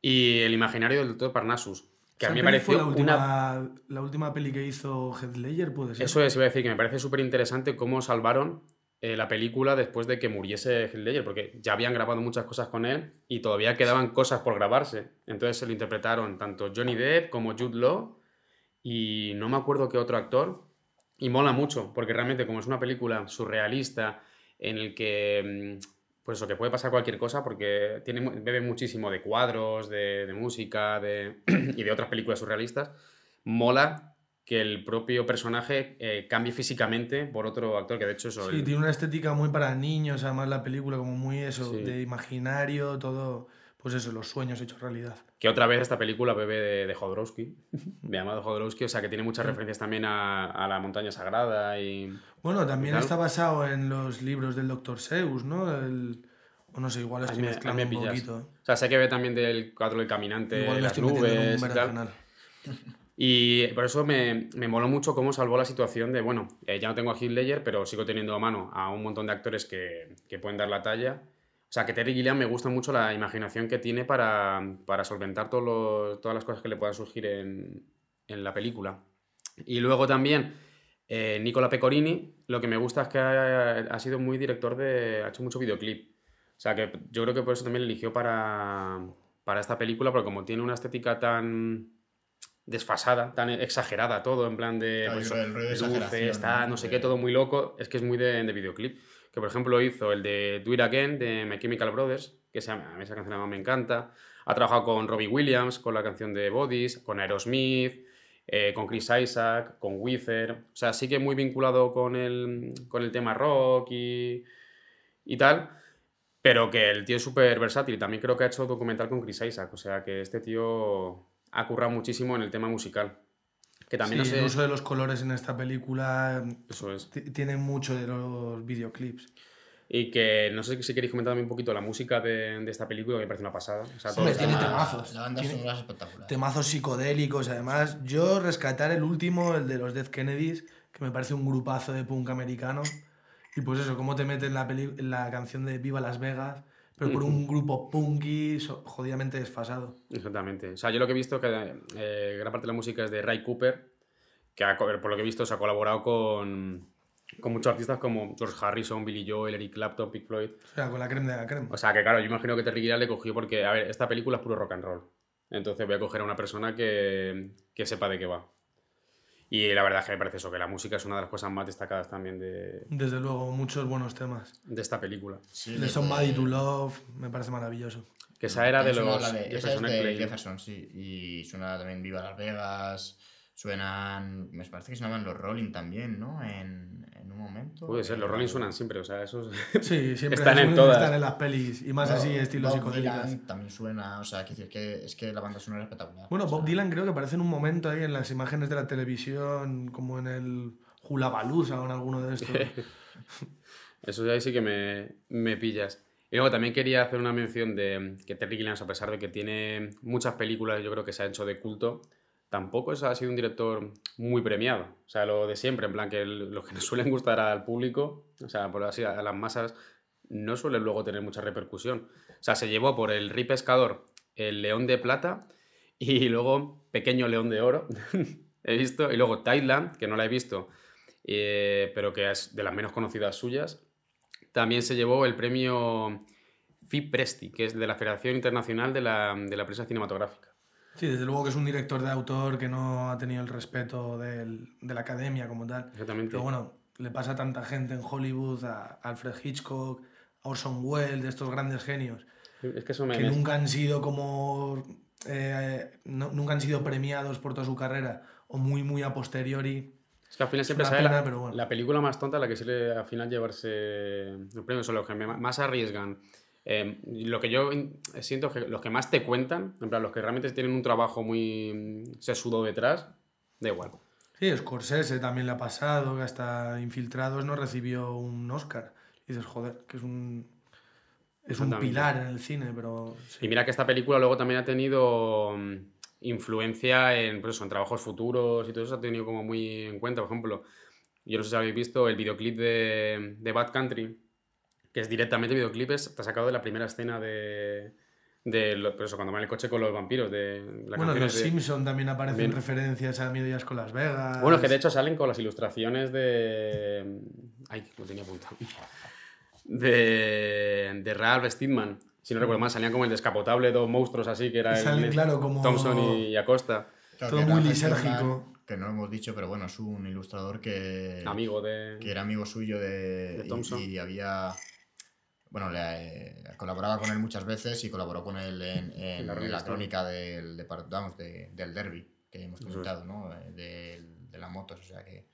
y El imaginario del doctor Parnassus, que a Esa mí me pareció la una última, la última peli que hizo Heath Ledger, puede ser. Eso es, iba a decir que me parece súper interesante cómo salvaron eh, la película después de que muriese Heath Ledger, porque ya habían grabado muchas cosas con él y todavía quedaban cosas por grabarse. Entonces se lo interpretaron tanto Johnny Depp como Jude Law y no me acuerdo qué otro actor. Y mola mucho, porque realmente como es una película surrealista en el que, mm, pues eso, que puede pasar cualquier cosa, porque tiene, bebe muchísimo de cuadros, de, de música de, *clears throat* y de otras películas surrealistas, mola que el propio personaje eh, cambie físicamente por otro actor, que de hecho eso... Sí, el- tiene una estética muy para niños, además la película como muy eso, Sí. de imaginario, todo, pues eso, los sueños hechos realidad. Que otra vez esta película bebe de, de Jodorowsky, *laughs* de Amado Jodorowsky, o sea que tiene muchas referencias también a, a la montaña sagrada y... Bueno, también Claro. está basado en los libros del Dr. Seuss, ¿no? El, o no sé, igual estoy me- mezclando me un poquito. ¿eh? O sea, sé que ve también del cuadro del caminante, Igual me las estoy en un nubes y tal. *laughs* Y por eso me, me moló mucho cómo salvó la situación de, bueno, eh, ya no tengo a Heath Ledger, pero sigo teniendo a mano a un montón de actores que, que pueden dar la talla. O sea, que Terry Gilliam me gusta mucho la imaginación que tiene para, para solventar todos los- todas las cosas que le puedan surgir en, en la película. Y luego también eh, Nicola Pecorini, lo que me gusta es que ha, ha sido muy director de... ha hecho mucho videoclip. O sea, que yo creo que por eso también eligió para, para esta película, porque como tiene una estética tan desfasada, tan exagerada todo, en plan de Claro, pues luces, tal, ¿no? no sé qué, todo muy loco, es que es muy de, de videoclip. Que por ejemplo hizo el de Do It Again de My Chemical Brothers, que se llama- a mí esa canción me encanta. Ha trabajado con Robbie Williams, con la canción de Bodies, con Aerosmith, eh, con Chris Isaac, con Weezer. O sea, sí que muy vinculado con el, con el tema rock y, y tal. Pero que el tío es súper versátil. También creo que ha hecho documental con Chris Isaac. O sea, que este tío ha currado muchísimo en el tema musical. Que también Sí, no sé... el uso de los colores en esta película Eso es. tiene mucho de los videoclips. Y que no sé si queréis comentar también un poquito la música de, de esta película, que me parece una pasada. O sea, está- tiene temazos. La banda Tiene- sonora es espectacular. Temazos psicodélicos, además. Yo rescatar el último, el de los Death Kennedys, que me parece un grupazo de punk americano. Y pues eso, cómo te meten la, peli- la canción de Viva Las Vegas, pero por un grupo punky jodidamente desfasado. Exactamente. O sea, yo lo que he visto que eh, gran parte de la música es de Ray Cooper, que ha por lo que he visto se ha colaborado con, con muchos artistas como George Harrison, Billy Joel, Eric Clapton, Pink Floyd. O sea, con la crema de la crema. O sea, que claro, yo imagino que Terry Gilliam le cogió porque, a ver, esta película es puro rock and roll. Entonces voy a coger a una persona que, que sepa de qué va. Y la verdad es que me parece eso, que la música es una de las cosas más destacadas también de, Desde luego, muchos buenos temas. de esta película. Sí, De Somebody to Love, me parece maravilloso. Que esa era de los esa es Jefferson de. Jefferson, sí. Y suena también Viva Las Vegas. Suenan. Me parece que sonaban los Rolling también, ¿no? En, en un momento. Puede ser, los Eh, Rolling suenan siempre, o sea, eso es... Sí, *laughs* siempre Están en todas. estar en las pelis. Y más así, estilo Bob psicodélicas. Dylan también suena, o sea, quiero decir que es que la banda sonora es espectacular. Bueno, O Bob sea, Dylan creo que aparece en un momento ahí en las imágenes de la televisión, como en el Hulabalooza o en alguno de estos. *laughs* Eso ya sí que me, me pillas. Y luego también quería hacer una mención de que Terry Gilliam, a pesar de que tiene muchas películas, yo creo que se ha hecho de culto, tampoco es- ha sido un director muy premiado. O sea, lo de siempre, en plan que los que nos suelen gustar al público, o sea, por así, a las masas, no suelen luego tener mucha repercusión. O sea, se llevó por el Rey Pescador el León de Plata y luego Pequeño León de Oro, *laughs* he visto, y luego Thailand, que no la he visto, eh, pero que es de las menos conocidas suyas. También se llevó el premio FI Presti, que es de la Federación Internacional de la, de la Prensa Cinematográfica. Sí, desde luego que es un director de autor que no ha tenido el respeto del- de la academia como tal. Exactamente. Pero bueno, le pasa a tanta gente en Hollywood, a Alfred Hitchcock, a Orson Welles, de estos grandes genios, Es que eso me... que me- nunca han sido como... eh, no- nunca han sido premiados por toda su carrera, o muy, muy a posteriori. Es que al final siempre sale la, bueno. la película más tonta la que suele al final llevarse los premios, son los que más arriesgan. Eh, lo que yo siento es que los que más te cuentan, en plan, los que realmente tienen un trabajo muy sesudo detrás, da igual. Sí, Scorsese también le ha pasado, que hasta Infiltrados no recibió un Oscar. Y dices, joder, que es un, es un pilar en el cine, pero... sí. Y mira que esta película luego también ha tenido mm, influencia en, pues eso, en trabajos futuros y todo eso ha tenido como muy en cuenta. Por ejemplo, yo no sé si habéis visto el videoclip de, de Bad Country, que es directamente videoclip, es- está sacado de la primera escena de, de lo- pero eso, cuando van en el coche con los vampiros, de las Bueno, canciones los de- Simpson también aparecen Bien. referencias a Miedo y Asco Las Vegas. Bueno, que de hecho salen con las ilustraciones de. Ay, lo tenía apuntado. De, de Ralph Steedman. Si no recuerdo mal, salían como el descapotable, dos monstruos así, que era Y salen, el, claro, como- Thompson y Acosta. Claro, Todo muy lisérgico. Que no lo hemos dicho, pero bueno, es un ilustrador que, Amigo de. que era amigo suyo de, De y- Thompson. y, había bueno le, eh, colaboraba con él muchas veces y colaboró con él en, en *laughs* En la crónica del de, vamos, de- del derby que hemos comentado ¿no? Eh, del- de, las motos o sea que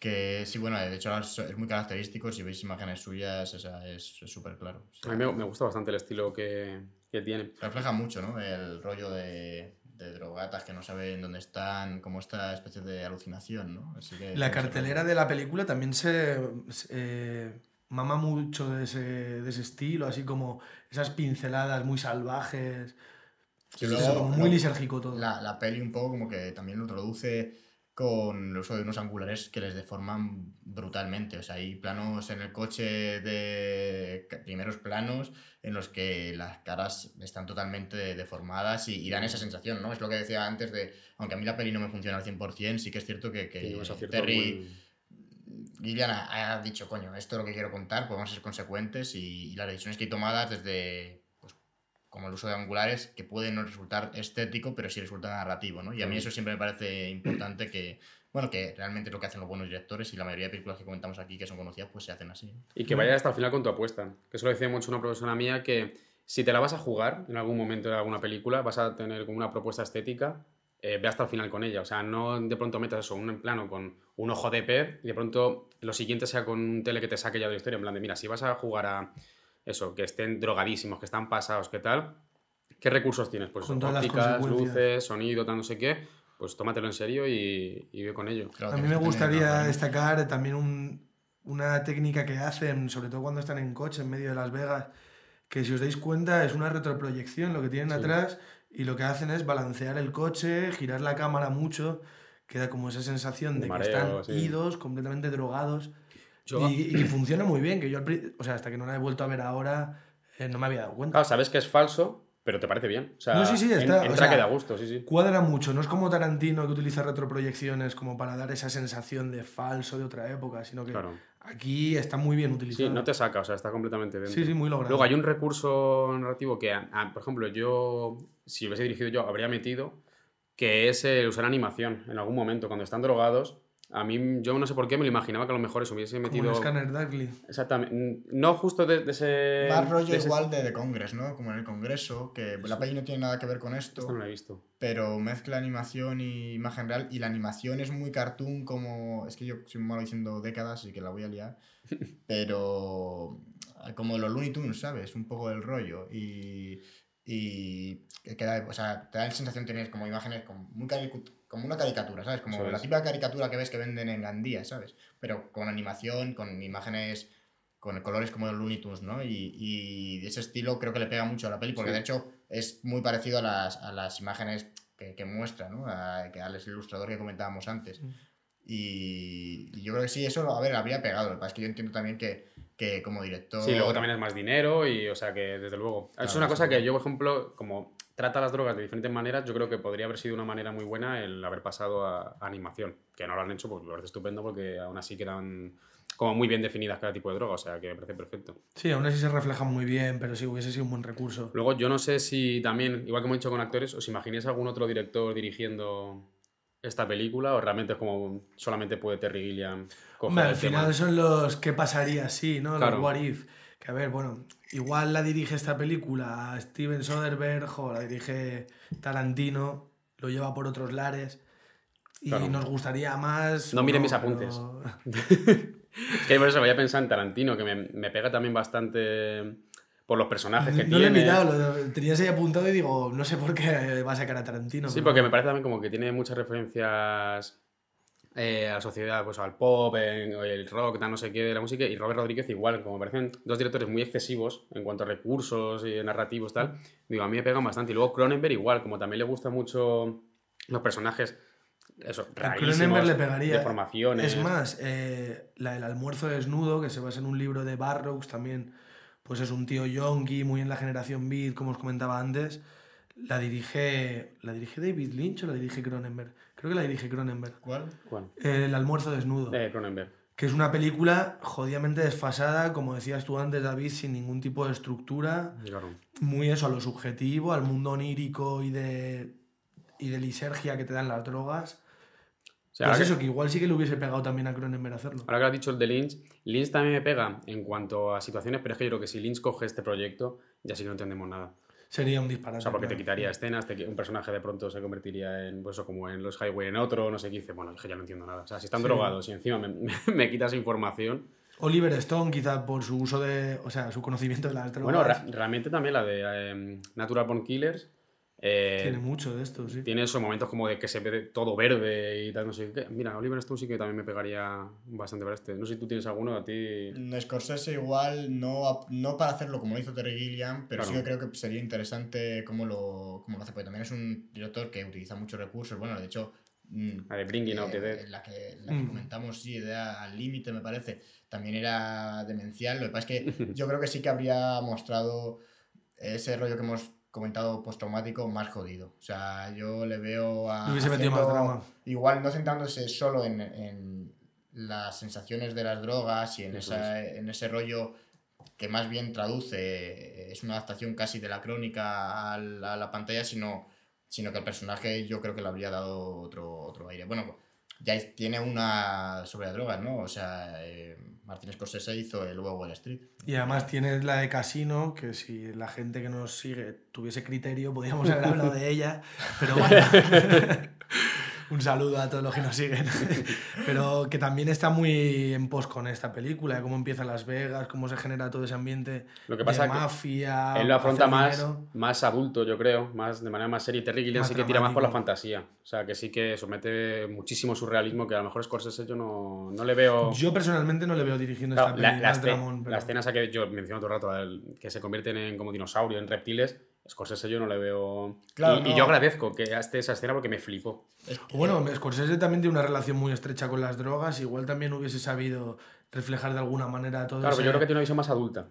que sí bueno de hecho es, muy característico si veis imágenes suyas o sea, es súper claro O sea, A mí me, me gusta bastante el estilo que, que tiene. refleja mucho ¿no? el rollo de, de drogatas que no saben dónde están como esta especie de alucinación ¿no? Así que La cartelera de la película también se, se, eh, mama mucho de ese, de ese estilo, así como esas pinceladas muy salvajes. Sí, Es luego- muy luego- lisérgico todo. la, la peli un poco como que también lo introduce con el uso de unos angulares que les deforman brutalmente. O sea, hay planos en el coche de primeros planos en los que las caras están totalmente deformadas y, y dan esa sensación, ¿no? Es lo que decía antes de, aunque a mí la peli no me funciona al 100%, sí que es cierto que, que aciertos Terry muy- Gillian ha, dicho, coño, esto es lo que quiero contar, pues vamos a ser consecuentes y, y las decisiones que hay tomadas desde, pues, como el uso de angulares, que puede no resultar estético, pero sí resulta narrativo, ¿no? Y a mí eso siempre me parece importante que, bueno, que realmente es lo que hacen los buenos directores y la mayoría de películas que comentamos aquí que son conocidas, pues se hacen así. Y que vayas hasta el final con tu apuesta. Que eso lo decía mucho una profesora mía que si te la vas a jugar en algún momento de alguna película, vas a tener como una propuesta estética, eh, ve hasta el final con ella. O sea, no de pronto metas eso, un plano con un ojo de pez y de pronto lo siguiente sea con un tele que te saque ya de la historia. En plan de, mira, si vas a jugar a eso, que estén drogadísimos, que están pasados, ¿qué tal? ¿Qué recursos tienes? Pues Con todas las ópticas, luces, sonido, tal, no sé qué. Pues tómatelo en serio y, y ve con ello. Claro, A mí me que tener gustaría una- destacar también un- una técnica que hacen, sobre todo cuando están en coche en medio de Las Vegas, que si os dais cuenta es una retroproyección lo que tienen Sí. atrás y lo que hacen es balancear el coche, girar la cámara mucho, queda como esa sensación de Mareo, que están sí. idos, completamente drogados Yo- y, y que funciona muy bien, que yo o sea, hasta que no la he vuelto a ver ahora eh, no me había dado cuenta. Claro, sabes que es falso, pero te parece bien. O sea, No, sí, sí, en- está, o entra sea, que da gusto, sí, sí. Cuadra mucho, no es como Tarantino que utiliza retroproyecciones como para dar esa sensación de falso de otra época, sino que Claro. Aquí está muy bien Sí, utilizado. no te saca, o sea, está completamente dentro. Sí, sí, muy logrado. Luego hay un recurso narrativo que, a- a- por ejemplo, yo, si hubiese dirigido yo, habría metido, que es el usar animación en algún momento. Cuando están drogados, a mí, yo no sé por qué, me lo imaginaba que a lo mejor eso hubiese Como metido... en Scanner Darkly. Exactamente. No justo de, de ese... Más rollo de ese- igual de The Congress, ¿no? Como en el Congreso, que la peli no tiene nada que ver con esto. Esto no lo he visto. pero mezcla animación y imagen real y la animación es muy cartoon como es que yo soy malo diciendo décadas así que la voy a liar *laughs* pero como los Looney Tunes sabes un poco del rollo y y que queda o sea te da la sensación de tener como imágenes como muy caricu- como una caricatura sabes como la es. típica caricatura que ves que venden en Gandía sabes pero con animación con imágenes con colores como los Looney Tunes, ¿no? Y, y de ese estilo creo que le pega mucho a la peli, porque Sí. de hecho es muy parecido a las, a las imágenes que, que muestra, ¿no? A, que al ilustrador que comentábamos antes. Mm. Y, y yo creo que sí, eso, a ver, habría pegado. Lo que pasa es que yo entiendo también que, que como director... Sí, luego también es más dinero y, o sea, que desde luego. es Claro, una cosa que yo, por ejemplo, como trata las drogas de diferentes maneras, yo creo que podría haber sido una manera muy buena el haber pasado a, a animación. Que no lo han hecho, pues me parece estupendo porque aún así quedan como muy bien definidas cada tipo de droga, o sea, que me parece perfecto. Sí, aún así se refleja muy bien, pero sí hubiese sido un buen recurso. Luego, yo no sé si también, igual que hemos dicho con actores, os imagináis algún otro director dirigiendo esta película o realmente es como solamente puede Terry Gilliam coger Hombre, al el tema? final son los que pasaría así, ¿no? Claro. Los what if. Que a ver, bueno, igual la dirige esta película Steven Soderbergh o la dirige Tarantino, lo lleva por otros lares. Y Claro. nos gustaría más. No miren mis pero- apuntes. *laughs* Es que por eso voy a pensar en Tarantino, que me, me pega también bastante por los personajes que No lo he tiene. mirado, lo tenías ahí apuntado y digo, no sé por qué va a sacar a Tarantino. Sí, pero- porque me parece también como que tiene muchas referencias eh, a la sociedad, pues al pop, en- el rock, tal, no sé qué de la música, y Robert Rodríguez igual, como me parecen dos directores muy excesivos en cuanto a recursos y narrativos, tal, digo, a mí me pegan bastante. Y luego Cronenberg igual, como también le gustan mucho los personajes, eso, rarísimos, Cronenberg le pegaría. deformaciones. Es más, eh, la del almuerzo desnudo, que se basa en un libro de Barrows, también pues es un tío yonki, muy en la generación beat, como os comentaba antes. La dirige, ¿la dirige David Lynch o la dirige Cronenberg? Creo que la dirige Cronenberg. ¿Cuál? ¿Cuál? El almuerzo desnudo. Eh, Cronenberg. Que es una película jodidamente desfasada, como decías tú antes, David, sin ningún tipo de estructura. Claro. Muy eso, a lo subjetivo, al mundo onírico y de, y de lisergia que te dan las drogas. O sea, pues eso, que, que igual sí que le hubiese pegado también a Cronenberg hacerlo. ahora que has dicho el de Lynch, Lynch también me pega en cuanto a situaciones, pero es que yo creo que si Lynch coge este proyecto, ya sí que no entendemos nada. Sería un disparate. O sea, porque te claro. quitaría escenas, te un personaje de pronto se convertiría en, pues eso, como en los Highway en otro, no sé qué dice. Bueno, que ya no entiendo nada. O sea, si están Sí. drogados y encima me, *laughs* me, me quitas información. Oliver Stone, quizá por su uso de. O sea, su conocimiento de las drogas. Bueno, realmente también la de eh, Natural Born Killers. Eh, tiene mucho de esto, sí. tiene esos momentos como de que se ve todo verde y tal, no sé qué. Mira, Oliver Stone sí que también me pegaría bastante para este. No sé si tú tienes alguno, a ti. Scorsese igual, no, no para hacerlo como lo hizo Terry Gilliam, pero sí Claro. que creo que sería interesante cómo lo, cómo lo hace, porque también es un director que utiliza muchos recursos. Bueno, de hecho, mm, La de Bringing Out the eh, Dead. la que, la que Mm. comentamos, sí, Idea al límite, me parece, también era demencial. Lo que pasa es que *laughs* yo creo que sí que habría mostrado ese rollo que hemos comentado postraumático más jodido. O sea, yo le veo a. Hubiese metido más drama. Igual no centrándose solo en, en las sensaciones de las drogas y en, esa, en ese rollo que más bien traduce, es una adaptación casi de la crónica a la, a la pantalla, sino, sino que el personaje yo creo que le habría dado otro, otro aire. Bueno, ya tiene una sobre las drogas, ¿no? O sea, eh, Martin Scorsese hizo el Wall Street. Y además tienes la de Casino, que si la gente que nos sigue tuviese criterio, podríamos haber hablado de ella, pero bueno. *laughs* Un saludo a todos los que nos siguen. *laughs* Pero que también está muy en pos con esta película, de cómo empieza Las Vegas, cómo se genera todo ese ambiente Lo que pasa de es que mafia. Él lo afronta más, dinero. más adulto, yo creo, más de manera más seria. Terry Gilliam sí que tira más por la fantasía. O sea, que sí que somete muchísimo surrealismo, que a lo mejor Scorsese yo no, no le veo... Yo personalmente no le veo dirigiendo Claro, esta la, peli, la esce- dramón, pero- la escena esa que yo menciono todo el rato, que se convierten en como dinosaurios, en reptiles, Scorsese yo no le veo... Claro, y, yo agradezco que esté esa escena porque me flipó. Bueno, Scorsese también tiene una relación muy estrecha con las drogas, igual también hubiese sabido reflejar de alguna manera todo Claro, ese... pero yo creo que tiene una visión más adulta.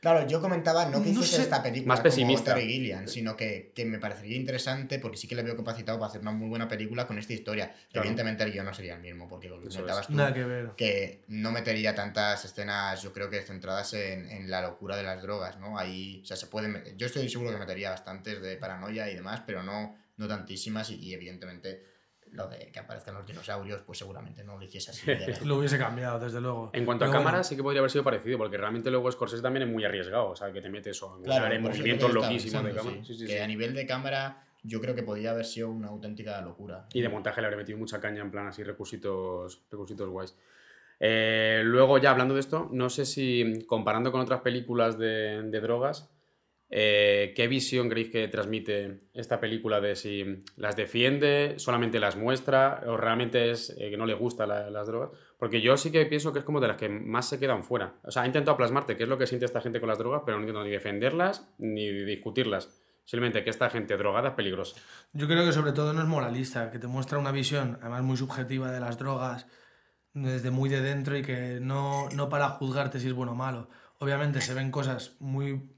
Claro, yo comentaba no que No hiciese sé. esta película Más pesimista. como Terry Gilliam, sino que, que me parecería interesante porque sí que le veo capacitado para hacer una muy buena película con esta historia. Claro. Evidentemente el guion no sería el mismo, porque lo comentabas tú, Nada que ver. que no metería tantas escenas, yo creo que centradas en, en la locura de las drogas, ¿no? Ahí, o sea, se pueden Yo estoy seguro que metería bastantes de paranoia y demás, pero no, no tantísimas y, y evidentemente lo de que aparezcan los dinosaurios, pues seguramente no lo hiciese así. de *laughs* Lo hubiese cambiado, desde luego. En cuanto a cámara, bueno, sí que podría haber sido parecido, porque realmente luego Scorsese también es muy arriesgado, o sea, que te mete eso, en Claro, movimientos loquísimos de cámara. sí, Sí, sí, que sí. a nivel de cámara yo creo que podía haber sido una auténtica locura. Y de montaje le habría metido mucha caña en plan así, recursitos, recursitos guays. Eh, luego, ya hablando de esto, no sé si comparando con otras películas de, de drogas, eh, ¿qué visión creéis que transmite esta película de si las defiende, solamente las muestra o realmente es eh, que no le gustan la- las drogas? Porque yo sí que pienso que es como de las que más se quedan fuera. O sea, ha intentado plasmarte qué es lo que siente esta gente con las drogas, pero no intento ni defenderlas ni discutirlas. Simplemente que esta gente drogada es peligrosa. Yo creo que sobre todo no es moralista, que te muestra una visión, además muy subjetiva de las drogas, desde muy de dentro y que no, no para juzgarte si es bueno o malo. Obviamente se ven cosas muy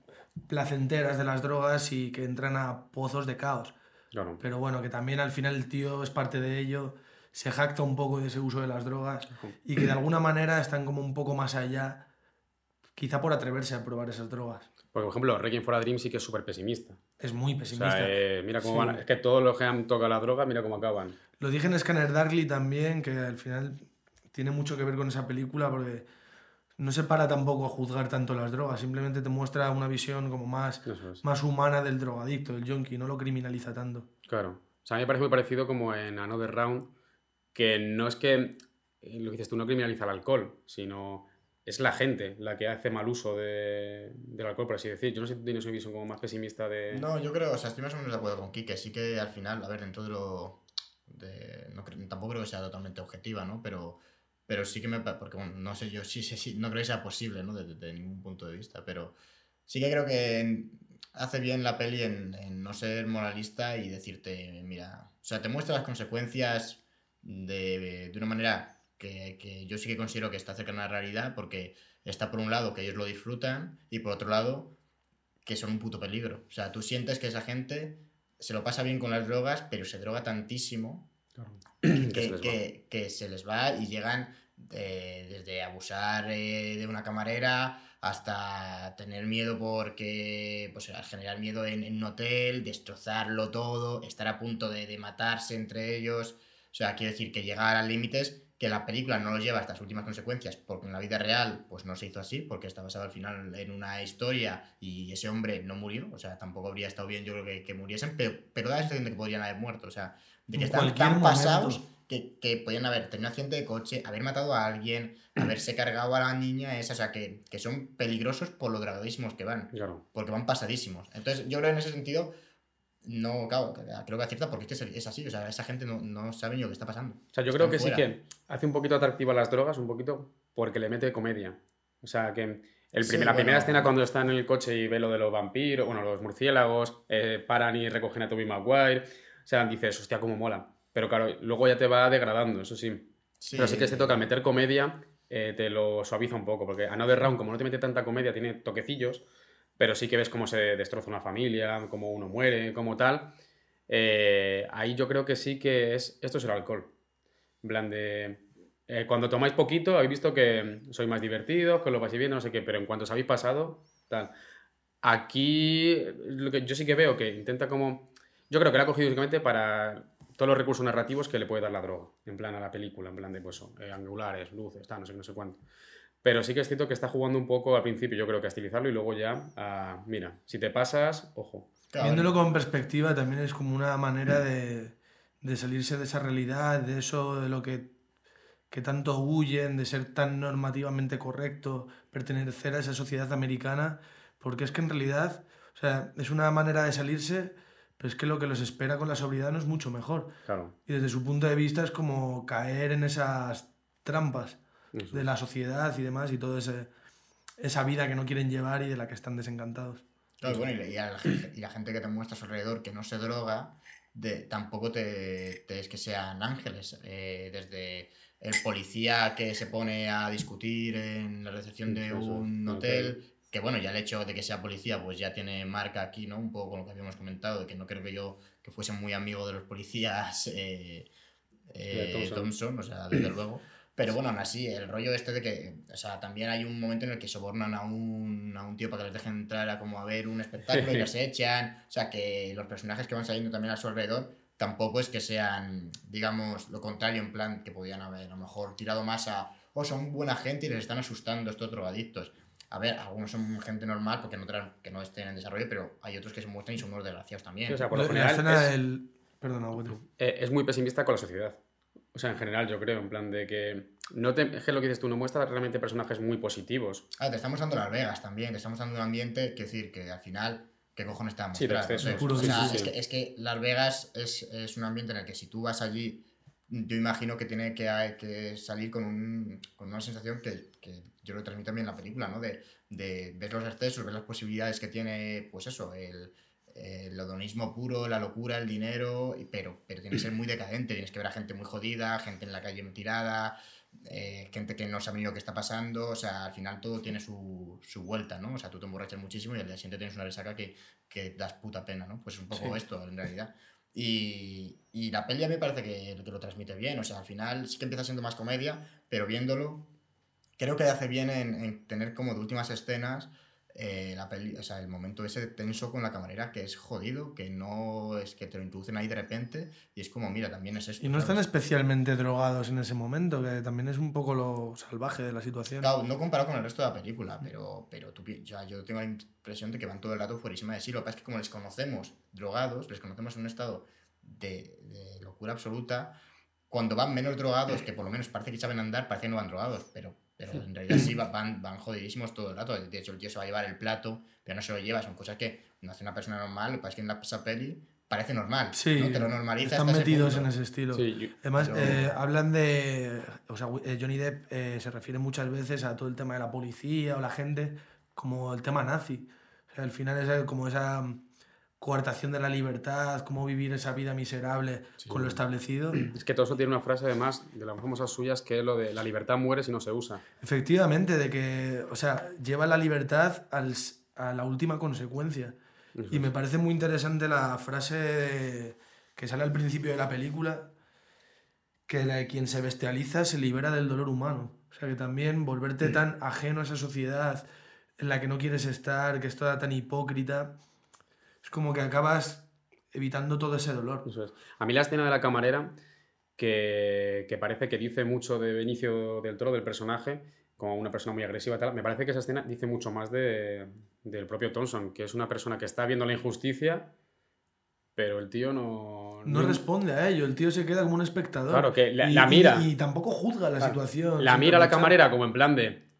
placenteras de las drogas y que entran a pozos de caos. Claro. Pero bueno, que también al final el tío es parte de ello, se jacta un poco de ese uso de las drogas y que de alguna manera están como un poco más allá, quizá por atreverse a probar esas drogas. Porque, por ejemplo, Requiem for a Dream sí que es súper pesimista. Es muy O pesimista. sea, eh, mira cómo Sí. van. Es que todos los que han tocado la droga, mira cómo acaban. Lo dije en Scanner Darkly también, que al final tiene mucho que ver con esa película porque no se para tampoco a juzgar tanto las drogas, simplemente te muestra una visión como más, es. más humana del drogadicto, del junkie, no lo criminaliza tanto. Claro. O sea, a mí me parece muy parecido como en Another Round, que no es que, eh, lo que dices tú, no criminaliza el alcohol, sino es la gente la que hace mal uso de- del alcohol, por así decir. Yo no sé si tú tienes una visión como más pesimista de... No, yo creo, o sea, estoy más o menos de acuerdo con Kike. Sí que al final, a ver, dentro de lo. De, no tampoco creo que sea totalmente objetiva, ¿no? Pero, pero sí que me. Porque, bueno, no sé, yo sí, sí, no creo que sea posible, ¿no? Desde de ningún punto de vista. Pero sí que creo que hace bien la peli en, no ser moralista y decirte, mira. O sea, te muestra las consecuencias de, de una manera que, que yo sí que considero que está cerca de la realidad porque está por un lado que ellos lo disfrutan y por otro lado que son un puto peligro. O sea, tú sientes que esa gente se lo pasa bien con las drogas, pero se droga tantísimo *clears throat* que, se les va. que- que se les va y llegan eh, desde abusar eh, de una camarera hasta tener miedo porque, pues, a generar miedo en, en un hotel, destrozarlo todo, estar a punto de, de matarse entre ellos. O sea, quiero decir que llegar a límites que la película no los lleva hasta las últimas consecuencias, porque en la vida real pues no se hizo así, porque está basado al final en una historia y ese hombre no murió, o sea, tampoco habría estado bien yo creo que, que muriesen, pero, pero da la sensación de que podrían haber muerto, o sea, de que están tan momento. pasados que, que podían haber tenido un accidente de coche, haber matado a alguien, *clears throat* haberse cargado a la niña esa, o sea, que, que son peligrosos por lo drogadísimos que van, Claro. porque van pasadísimos. Entonces, yo creo que en ese sentido, no, claro, creo que acierta porque es que es- así, o sea, esa gente no, no sabe ni lo que está pasando. O sea, yo Están creo que fuera. sí que hace un poquito atractiva las drogas, un poquito, porque le mete comedia. O sea, que el Sí, primer- la primera escena cuando está en el coche y ve lo de los vampiros, bueno, los murciélagos, eh, paran y recogen a Toby Maguire. O sea, dices, hostia, cómo mola. Pero claro, luego ya te va degradando, eso sí. Pero sí que cierto que al meter comedia eh, te lo suaviza un poco, porque Another Round, como no te mete tanta comedia, tiene toquecillos, pero sí que ves cómo se destroza una familia, cómo uno muere, cómo tal. Eh, ahí yo creo que sí que es. Esto es el alcohol. En plan de. eh, cuando tomáis poquito, habéis visto que sois más divertidos, que lo paséis bien, no sé qué, pero en cuanto os habéis pasado, tal. Aquí, lo que yo sí que veo que intenta como. Yo creo que la ha cogido únicamente para todos los recursos narrativos que le puede dar la droga, en plan a la película, en plan de pues, eso, eh, angulares, luces, tal, no sé, no sé cuánto. Pero sí que es cierto que está jugando un poco al principio, yo creo que a estilizarlo y luego ya a. Mira, si te pasas, ojo. Claro, Viéndolo con perspectiva también es como una manera de, de salirse de esa realidad, de eso de lo que, que tanto huyen, de ser tan normativamente correcto, pertenecer a esa sociedad americana, porque es que en realidad, o sea, es una manera de salirse, pero es que lo que los espera con la sobriedad no es mucho mejor. Claro. Y desde su punto de vista es como caer en esas trampas eso. de la sociedad y demás y toda esa vida que no quieren llevar y de la que están desencantados. Claro, bueno, y, la gente, y la gente que te muestra a su alrededor que no se droga, de, tampoco te, te es que sean ángeles. Eh, desde el policía que se pone a discutir en la recepción de Eso, un un hotel, que bueno, ya el hecho de que sea policía, pues ya tiene marca aquí, ¿no? Un poco con lo que habíamos comentado, de que no creo que yo que fuese muy amigo de los policías *laughs* eh, eh, Thompson. Thompson, o sea, desde luego. Pero bueno, aún así, el rollo este de que, o sea, también hay un momento en el que sobornan a un, a un tío para que les dejen entrar a como a ver un espectáculo y *laughs* los echan. O sea, que los personajes que van saliendo también a su alrededor tampoco es que sean, digamos, lo contrario, en plan, que podían haber a lo mejor tirado más a, oh, son buena gente y les están asustando estos drogadictos. A ver, algunos son gente normal porque no traen- que no estén en desarrollo, pero hay otros que se muestran y son unos desgraciados también. Sí, o sea, por lo La general escena es- del... Perdona, eh, es muy pesimista con la sociedad. O sea, en general, yo creo, en plan de que. No te, es que lo que dices tú no muestra realmente personajes muy positivos. Ah, te estamos dando Las Vegas también, te estamos dando un ambiente, que decir, que al final, ¿qué cojones te Sí, sé, Puro, o sea, sí, es, sí. Que, es que Las Vegas es, es un ambiente en el que si tú vas allí, yo imagino que tiene que, que salir con, un, con una sensación que, que yo lo transmito también en la película, ¿no? De, de ver los excesos, ver las posibilidades que tiene, pues eso, el, el hedonismo puro, la locura, el dinero, pero, pero tiene que ser muy decadente, tienes que ver a gente muy jodida, gente en la calle tirada, eh, gente que no sabe ni lo que está pasando, o sea, al final todo tiene su, su vuelta, ¿no? O sea, tú te emborrachas muchísimo y al día siguiente tienes una resaca que, que das puta pena, ¿no? Pues un poco Sí. esto, en realidad. Y, y la peli a mí me parece que, que lo transmite bien, o sea, al final sí que empieza siendo más comedia, pero viéndolo, creo que hace bien en, en tener como de últimas escenas eh, la peli, o sea, el momento ese tenso con la camarera que es jodido, que no es que te lo introducen ahí de repente y es como, mira, también es esto. Y no están ¿sabes? especialmente drogados en ese momento, que también es un poco lo salvaje de la situación. Claro, no comparado con el resto de la película, pero, pero tú, ya, yo tengo la impresión de que van todo el rato fuerísima de sí. Lo que pasa es que como les conocemos drogados, les conocemos en un estado de, de locura absoluta, cuando van menos drogados, que por lo menos parece que saben andar, parece que no van drogados, pero, pero en realidad sí va- van, van jodidísimos todo el rato. De hecho, el tío se va a llevar el plato, pero no se lo lleva, son cosas que no hace una persona normal, lo que pasa es que en la esa peli parece normal. Sí, ¿no? Te lo normaliza están metidos en ese estilo. Sí, yo- Además, Pero- eh, hablan de. O sea, eh, Johnny Depp eh, se refiere muchas veces a todo el tema de la policía o la gente como el tema nazi. O sea, al final es como esa. Coartación de la libertad, cómo vivir esa vida miserable con lo establecido. *clears throat* Es que todo eso tiene una frase además de las famosas suyas que es lo de la libertad muere si no se usa. Efectivamente, de que, o sea, lleva la libertad al, a la última consecuencia. Y me parece muy interesante la frase que sale al principio de la película, que quien se bestializa se libera del dolor humano. O sea, que también volverte mm. tan ajeno a esa sociedad en la que no quieres estar, que es toda tan hipócrita, es como que acabas evitando todo ese dolor. A mí la escena de la camarera, que, parece que dice mucho de Benicio del Toro, del personaje, como una persona muy agresiva tal, me parece que esa escena dice mucho más de, del propio Thompson, que es una persona que está viendo la injusticia, pero el tío no, no... responde a ello, el tío se queda como un espectador. Claro, que la, mira. Y, tampoco juzga la situación. La mira la camarera como en plan de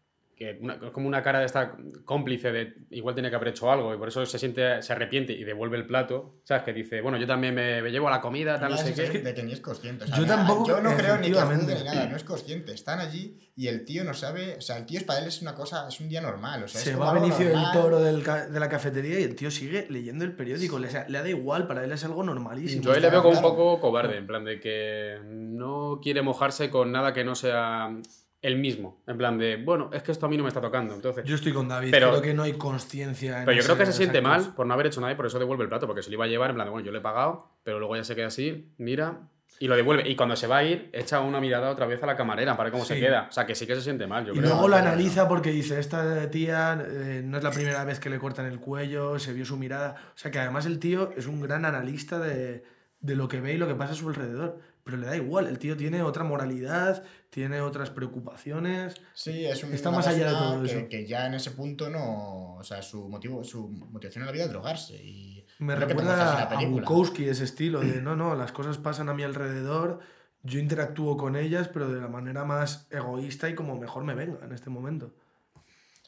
que es como una cara de esta cómplice de igual tiene que haber hecho algo y por eso se siente, se arrepiente y devuelve el plato, ¿sabes? Que dice, bueno, yo también me, llevo a la comida, tal, no sé qué. De que ni es consciente. yo tampoco. Yo no creo ni que juzgue ni nada, no es consciente. Están allí y el tío no sabe, o sea, el tío es para él es una cosa, es un día normal. O sea, se va a Benicio del Toro del, de la cafetería y el tío sigue leyendo el periódico, le, le da igual, para él es algo normalísimo. Yo le veo como un poco cobarde, en plan de que no quiere mojarse con nada que no sea el mismo. En plan de, bueno, es que esto a mí no me está tocando. Entonces, yo estoy con David, pero, creo que no hay conciencia. Pero yo creo que se siente mal por no haber hecho nada y por eso devuelve el plato, porque se lo iba a llevar en plan de, bueno, yo le he pagado, pero luego ya se queda así, mira y lo devuelve. Y cuando se va a ir, echa una mirada otra vez a la camarera para ver cómo se queda. O sea, que sí que se siente mal. Yo y luego lo analiza porque dice, esta tía eh, no es la primera vez que le cortan el cuello, se vio su mirada. O sea, que además el tío es un gran analista de, de lo que ve y lo que pasa a su alrededor pero le da igual, el tío tiene otra moralidad, tiene otras preocupaciones. Sí, es un Está más allá de todo eso. Que ya en ese punto no. O sea, su, motivo, su motivación en la vida es drogarse. Y Me recuerda a Bukowski ese estilo de no, no, las cosas pasan a mi alrededor, yo interactúo con ellas, pero de la manera más egoísta y como mejor me venga en este momento.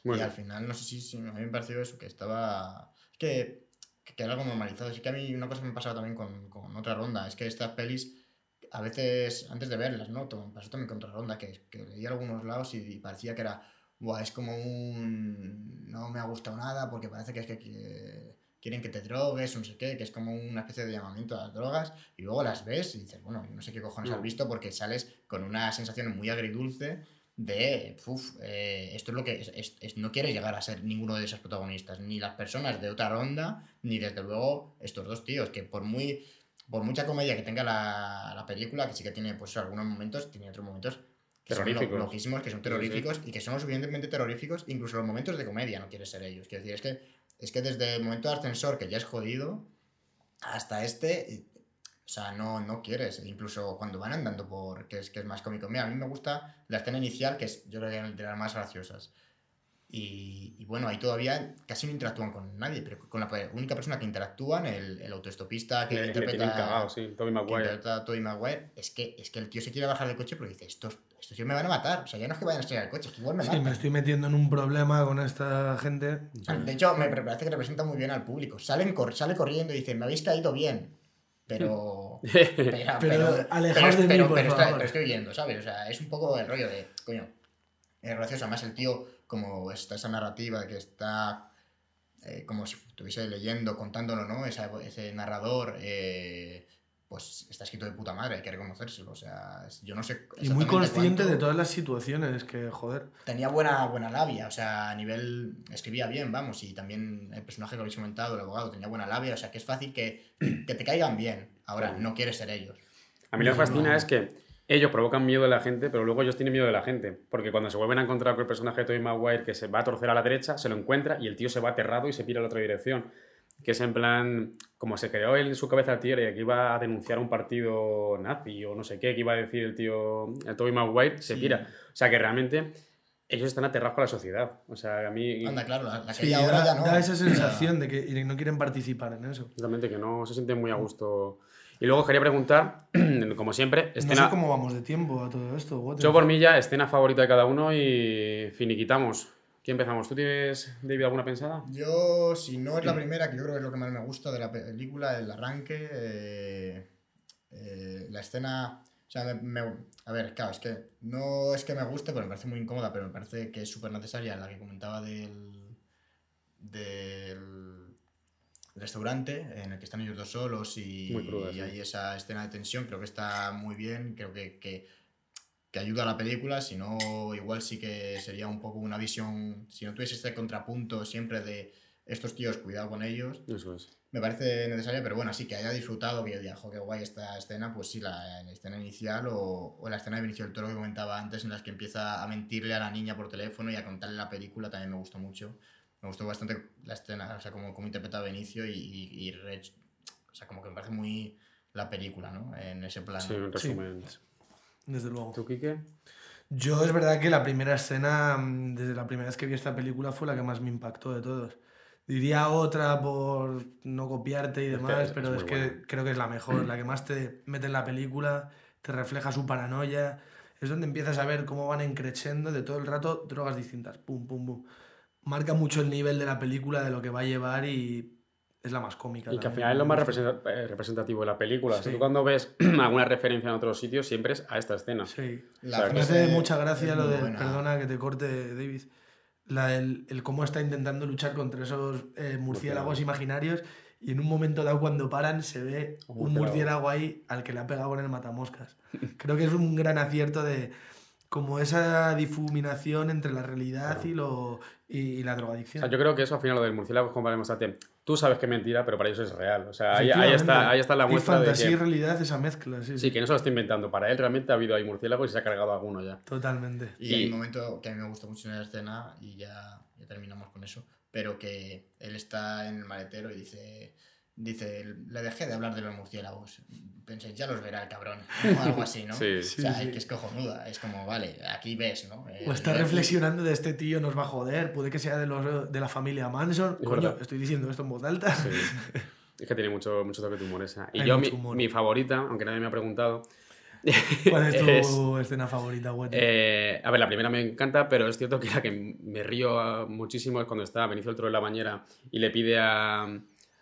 Y al final, no sé si, a mí me pareció eso, que estaba. que, que era algo normalizado. Así que a mí una cosa que me pasaba también con, con otra ronda es que estas pelis a veces, antes de verlas, ¿no? Pasó también contra Ronda, que, que leí algunos lados y, parecía que era, Buah, es como un... no me ha gustado nada porque parece que es que, quieren que te drogues o no sé qué, que es como una especie de llamamiento a las drogas y luego las ves y dices, bueno, no sé qué cojones has visto porque sales con una sensación muy agridulce de, uff, eh, esto es lo que es, no quieres llegar a ser ninguno de esos protagonistas, ni las personas de otra ronda, ni desde luego estos dos tíos, que por muy por mucha comedia que tenga la, la película, que sí que tiene pues algunos momentos, tiene otros momentos que terroríficos. son loquísimos, que son terroríficos y que son lo suficientemente terroríficos, incluso los momentos de comedia no quiere ser ellos. Quiero decir, es que, es que desde el momento de ascensor, que ya es jodido, hasta este, o sea, no, no quieres. Incluso cuando van andando por, que es, que es más cómico. Mira, a mí me gusta la escena inicial, que es yo creo que de las más graciosas. Y, bueno, ahí todavía casi no interactúan con nadie, pero con la única persona que interactúan, el, el autoestopista que, interpreta, cagado, sí, Toby Maguire. Maguire, es que, es que el tío se quiere bajar del coche porque dice, estos, estos tíos me van a matar. O sea, ya no es que vayan a estrellar el coche, es que igual me Sí, me estoy metiendo en un problema con esta gente. De hecho, me parece que representa muy bien al público. Salen sale corriendo y dicen, me habéis caído bien. Pero. *laughs* pero, pero, alejaos de mí, por pero, favor. estoy viendo, ¿sabes? O sea, es un poco el rollo de, coño, es gracioso. Además, el tío como está esa narrativa de que está eh, como si estuviese leyendo, contándolo, ¿no? ese narrador, eh, pues está escrito de puta madre, hay que reconocérselo. O sea, yo no sé. Y muy consciente de todas las situaciones, que joder. Tenía buena, buena labia, o sea, a nivel. Escribía bien, vamos, y también el personaje que habéis comentado, el abogado, tenía buena labia, o sea, que es fácil que, que te caigan bien. Ahora, no quieres ser ellos. A mí lo que fascina es que ellos provocan miedo de la gente, pero luego ellos tienen miedo de la gente. Porque cuando se vuelven a encontrar con el personaje de Tobey Maguire que se va a torcer a la derecha, se lo encuentra y el tío se va aterrado y se pira a la otra dirección. Que es en plan, como se creó en su cabeza el tío y que iba a denunciar un partido nazi o no sé qué, que iba a decir el tío, el Tobey Maguire, se pira. O sea que realmente ellos están aterrados con la sociedad. O sea, a mí. Anda, claro, la, que ahora da, ya no. Da esa sensación *laughs* de que no quieren participar en eso. Exactamente, que no se sienten muy a gusto. Y luego quería preguntar, *clears throat* como siempre, escena... No sé cómo vamos de tiempo a todo esto. Yo por mí ya, escena favorita de cada uno y finiquitamos. ¿Quién empezamos? ¿Tú tienes, David, alguna pensada? Yo, si no es la primera, que yo creo que es lo que más me gusta de la película, el arranque, eh, eh, la escena... O sea, a ver, claro, es que no es que me guste, pero me parece muy incómoda, pero me parece que es súper necesaria la que comentaba del... del restaurante en el que están ellos dos solos y, cruda, y sí. hay esa escena de tensión, creo que está muy bien, creo que, que, que ayuda a la película, si no, igual sí que sería un poco una visión, si no tuviese este contrapunto siempre de estos tíos, cuidado con ellos, Eso es. me parece necesaria, pero bueno, sí que haya disfrutado, que yo diga, jo, qué guay esta escena, pues sí, la, la escena inicial o, o la escena de Benicio del Toro que comentaba antes, en las que empieza a mentirle a la niña por teléfono y a contarle la película, también me gustó mucho. Me gustó bastante la escena, o sea, cómo, cómo interpreta a Benicio y, y, y o sea, como que me parece muy la película, ¿no? En ese plano. Sí, en Sí. resumen. Desde luego. ¿Tú, Quique? Yo es verdad que la primera escena, mm, desde la primera vez que vi esta película, fue la que más me impactó de todos. Diría otra por no copiarte y Es que demás, es- pero es es, que buena. creo que es la mejor, la que más te mete en la película, te refleja su paranoia. Es donde empiezas a ver cómo van encrechendo de todo el rato drogas distintas. Pum, pum, pum. Marca mucho el nivel de la película, de lo que va a llevar y es la más cómica. Y que al final es lo más eh, representativo de la película. O sea, Sí. tú cuando ves *clears throat* alguna referencia en otros sitios, siempre es a esta escena. Sí. La O sea, Me frase hace mucha gracia lo de, buena. perdona que te corte, David, la, el, el cómo está intentando luchar contra esos eh, murciélagos imaginarios y en un momento dado cuando paran se ve Un murciélago ahí al que le ha pegado con el matamoscas. Creo que es un gran acierto de como esa difuminación entre la realidad y, lo, y, y la O drogadicción. sea, yo creo que eso al final lo del murciélago es como para demostrarte. Tú sabes que es mentira, pero para ellos es real. O sea, ahí, ahí está, ahí está la Hay muestra de fantasía y que. realidad, esa mezcla, sí, Sí, que no se lo está inventando. Para él realmente ha habido ahí murciélagos y se ha cargado alguno ya. Totalmente. Y hay Y- un momento que a mí me gustó mucho en la escena, y ya, ya terminamos con eso, pero que él está en el maletero y dice, dice, le dejé de hablar de los murciélagos. Pensé, ya los verá el cabrón, o *laughs* algo así, ¿no? Sí. O sea, sí. que es cojonuda, es como, vale, aquí ves, ¿no? O está El- reflexionando de este tío nos va a joder, puede que sea de, los, de la familia Manson. Es Coño, verdad. estoy diciendo esto en voz alta. Sí. *laughs* es que tiene mucho, mucho toque de humor esa. Y Hay yo, mi, favorita, aunque nadie me ha preguntado. *laughs* ¿Cuál es tu es- escena favorita, güey? Eh, a ver, la primera me encanta, pero es cierto que la que me río ah, muchísimo es cuando está Benicio del Toro en la bañera y le pide a,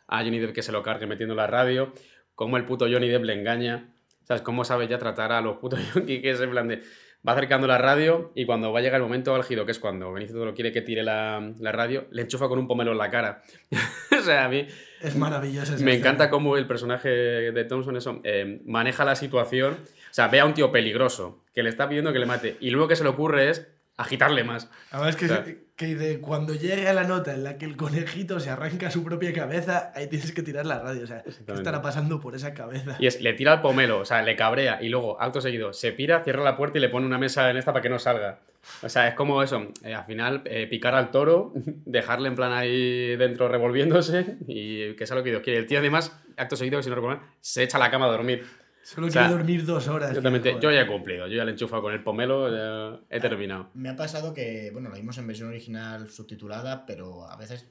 a Johnny Depp que se lo cargue metiendo la radio, cómo el puto Johnny Depp le engaña, ¿sabes? Cómo sabe ya tratar a los putos *laughs* yonkis, que es en plan de... Va acercando la radio y cuando va a llegar el momento álgido, que es cuando Benicio Toro quiere que tire la, la radio, le enchufa con un pomelo en la cara. *laughs* o sea, a mí es maravillosa esa me escena. encanta cómo el personaje de Thompson eso, eh, maneja la situación. O sea, ve a un tío peligroso que le está pidiendo que le mate y luego que se le ocurre es agitarle más. Además que, Claro. que dice, cuando llegue a la nota en la que el conejito se arranca su propia cabeza, ahí tienes que tirar la radio. O sea, ¿qué estará pasando por esa cabeza? Y es, le tira el pomelo, o sea, le cabrea y luego, acto seguido, se pira, cierra la puerta y le pone una mesa en esta para que no salga. O sea, es como eso, eh, al final eh, picar al toro, *laughs* dejarle en plan ahí dentro revolviéndose y que sea lo que Dios quiere. El tío además, acto seguido, si no recuerdo se echa a la cama a dormir. Solo o sea, quiere dormir dos horas. Yo joder. ya he cumplido, yo ya le he enchufado con el pomelo, ya he terminado. Me ha pasado que, bueno, lo vimos en versión original subtitulada, pero a veces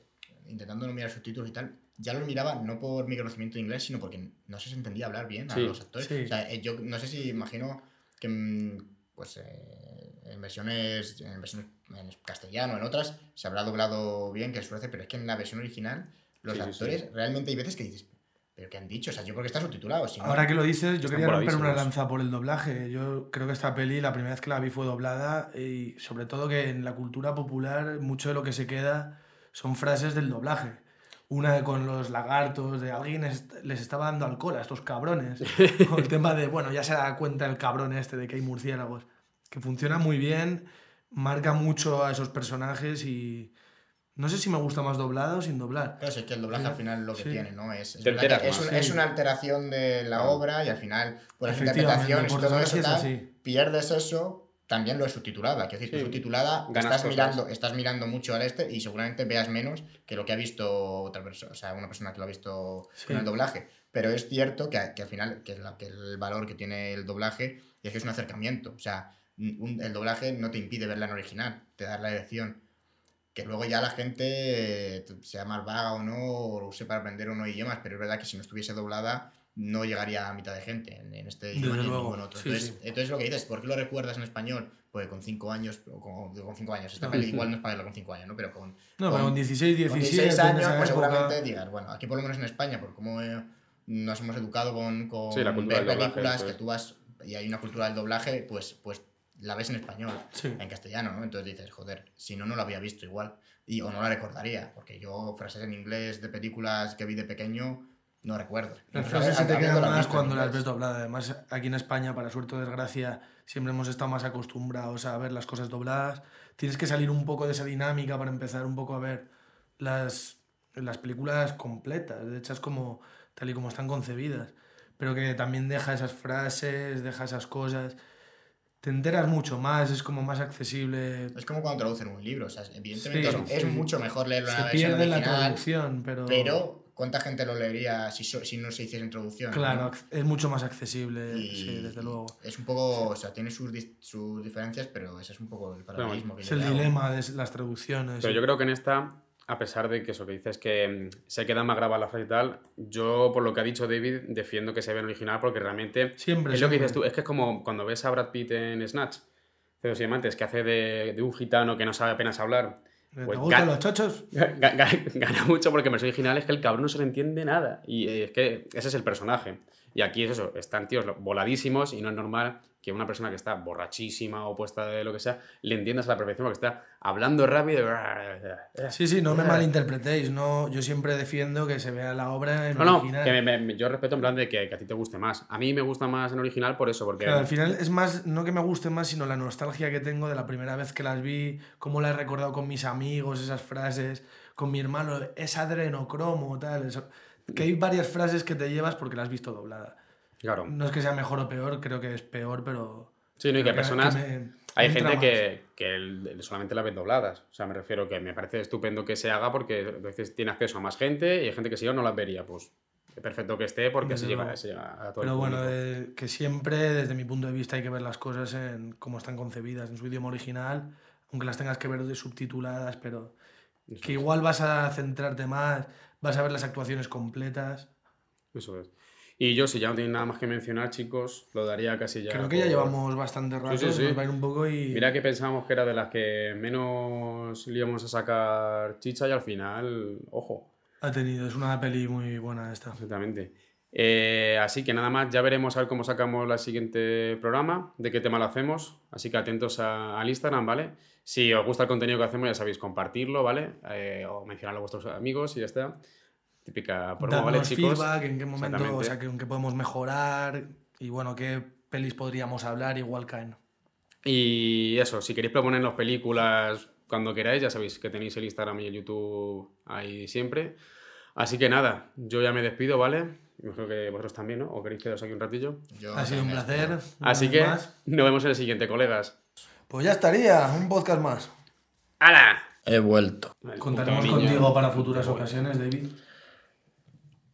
intentando no mirar subtítulos y tal, ya lo miraba no por mi conocimiento de inglés, sino porque no se entendía hablar bien a Sí, los actores. sí. O sea, eh, yo no sé si imagino que mm, pues eh, en versiones en versiones en castellano, en otras, se habrá doblado bien, que suele hacer, pero es que en la versión original los Sí, sí, actores sí. realmente hay veces que dices, pero ¿qué han dicho? O sea, yo porque está subtitulado. Si no- Ahora que lo dices, yo Están quería romper una lanza por el doblaje. Yo creo que esta peli, la primera vez que la vi fue doblada y sobre todo que en la cultura popular mucho de lo que se queda son frases del doblaje. Una con los lagartos, de alguien est- les estaba dando alcohol a estos cabrones. *laughs* Con el tema de, bueno, ya se da cuenta el cabrón este de que hay murciélagos. Que funciona muy bien, marca mucho a esos personajes y no sé si me gusta más doblado o sin doblar. Claro, si es que el doblaje Sí, al final lo que sí. tiene, ¿no? Es, es, es, un- es Sí. una alteración de la obra y al final, por las interpretaciones y todo eso, es tal, pierdes eso, también lo es subtitulada. Quiero decir, subtitulada Ganas estás cosas. mirando, estás mirando mucho al este y seguramente veas menos que lo que ha visto otra persona, o sea, una persona que lo ha visto Sí. con el doblaje. Pero es cierto que, que al final, que, es la- que el valor que tiene el doblaje es que es un acercamiento. O sea, un- el doblaje no te impide verla en original, te da la elección que luego ya la gente eh, sea más vaga o no, o lo use para aprender o no idiomas, pero es verdad que si no estuviese doblada no llegaría a mitad de gente en, en este idioma en ningún otro. sí, entonces, sí. entonces lo que dices, ¿por qué lo recuerdas en español? Pues con 5 años, o con, 5 años, esta No. peli igual no es para verlo con 5 años, ¿no? Pero con, No, Con- pero con 16, con 17 16 en años, pues seguramente digas, bueno, aquí por lo menos en España, por cómo eh, nos hemos educado con, con Sí, la cultura ver del doblaje, películas, que tú vas y hay una cultura del doblaje, pues, pues la ves en español, Sí. en castellano, ¿no? Entonces dices, joder, si no, no lo había visto igual. Y, o no la recordaría, porque yo frases en inglés de películas que vi de pequeño no recuerdo. Las frases se te quedan más cuando las ves dobladas. Además, aquí en España, para suerte o desgracia, siempre hemos estado más acostumbrados a ver las cosas dobladas. Tienes que salir un poco de esa dinámica para empezar un poco a ver las, las películas completas, hechas como tal y como están concebidas. Pero que también deja esas frases, deja esas cosas. Te enteras mucho más, es como más accesible. Es como cuando traducen un libro, o sea, evidentemente Sí, es, sí. mucho mejor leerlo en la versión pierde la traducción, pero... pero ¿cuánta gente lo leería si, so- si no se hiciese introducción? Claro, ¿no? ac- es mucho más accesible, Y sí, desde luego. Es un poco, o sea, tiene sus, sus diferencias, pero ese es un poco el paralelismo que Es el dilema de las traducciones. Pero yo creo que en esta, a pesar de que eso que dices que mm, se queda más grabada la frase y tal, yo, por lo que ha dicho David, defiendo que se vea en original porque realmente Siempre, es lo que dices tú. Es que es como cuando ves a Brad Pitt en Snatch, Cedos y Diamantes, que hace de, de un gitano que no sabe apenas hablar. ¿Te pues gustan ga- los chochos? *laughs* ga- ga- Gana mucho porque en versión original es que el cabrón no se le entiende nada. Y eh, es que ese es el personaje. Y aquí es eso, están tíos voladísimos y no es normal que una persona que está borrachísima o puesta de lo que sea le entiendas a la perfección porque está hablando rápido. *laughs* Sí, sí, no me *laughs* malinterpretéis. No, yo siempre defiendo que se vea la obra en No, no, original. que me- me- yo respeto en plan de que, que a ti te guste más. A mí me gusta más en original por eso, porque... Claro, al final es más, no que me guste más, sino la nostalgia que tengo de la primera vez que las vi, cómo las he recordado con mis amigos, esas frases, con mi hermano, es adrenocromo, tal. Eso. Que hay varias frases que te llevas porque las has visto doblada. Claro. No es que sea mejor o peor, creo que es peor, pero. Sí, no, y pero que personas... me- Hay me gente que, que el- solamente la ve dobladas. O sea, me refiero que me parece estupendo que se haga porque a veces tiene acceso a más gente y hay gente que si yo no las vería. Pues perfecto que esté porque así llega, se llega a todo Pero el bueno, eh, que siempre, desde mi punto de vista, hay que ver las cosas en cómo están concebidas, en su idioma original, aunque las tengas que ver de subtituladas, pero que igual vas a centrarte más, vas a ver las actuaciones completas. Eso es. Y yo, si ya no tiene nada más que mencionar, chicos, lo daría casi ya. Creo que ya llevamos bastante rato, sí, sí. nos va a ir un poco y... Mira que pensábamos que era de las que menos le íbamos a sacar chicha y al final, ojo, Ha tenido, es una peli muy buena esta. Exactamente. Eh, así que nada más, ya veremos a ver cómo sacamos el siguiente programa, de qué tema lo hacemos. Así que atentos a- al Instagram, ¿vale? Si os gusta el contenido que hacemos, ya sabéis, compartirlo, ¿vale? Eh, o mencionarlo a vuestros amigos y ya está. Típica promo, Darnos ¿vale, chicos? feedback, en qué momento, o sea, que, en qué podemos mejorar y bueno, qué pelis podríamos hablar, igual caen. Y eso, si queréis proponernos películas cuando queráis, ya sabéis que tenéis el Instagram y el YouTube ahí siempre. Así que nada, yo ya me despido, ¿vale? Imagino que vosotros también, ¿no? ¿O queréis quedaros aquí un ratillo? Yo Ha sido un placer. Así que más. nos vemos en el siguiente, colegas. Pues ya estaría, un podcast más. ¡Hala! He vuelto. El Contaremos contigo para futuras ocasiones, David.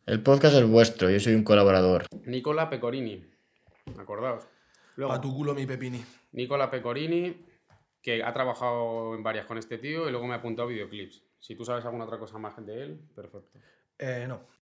El podcast es vuestro, yo soy un colaborador. Nicola Pecorini. Acordaos. Luego, A tu culo mi pepini. Nicola Pecorini, que ha trabajado en varias con este tío y luego me ha apuntado videoclips. Si tú sabes alguna otra cosa más de él, perfecto. Eh, no.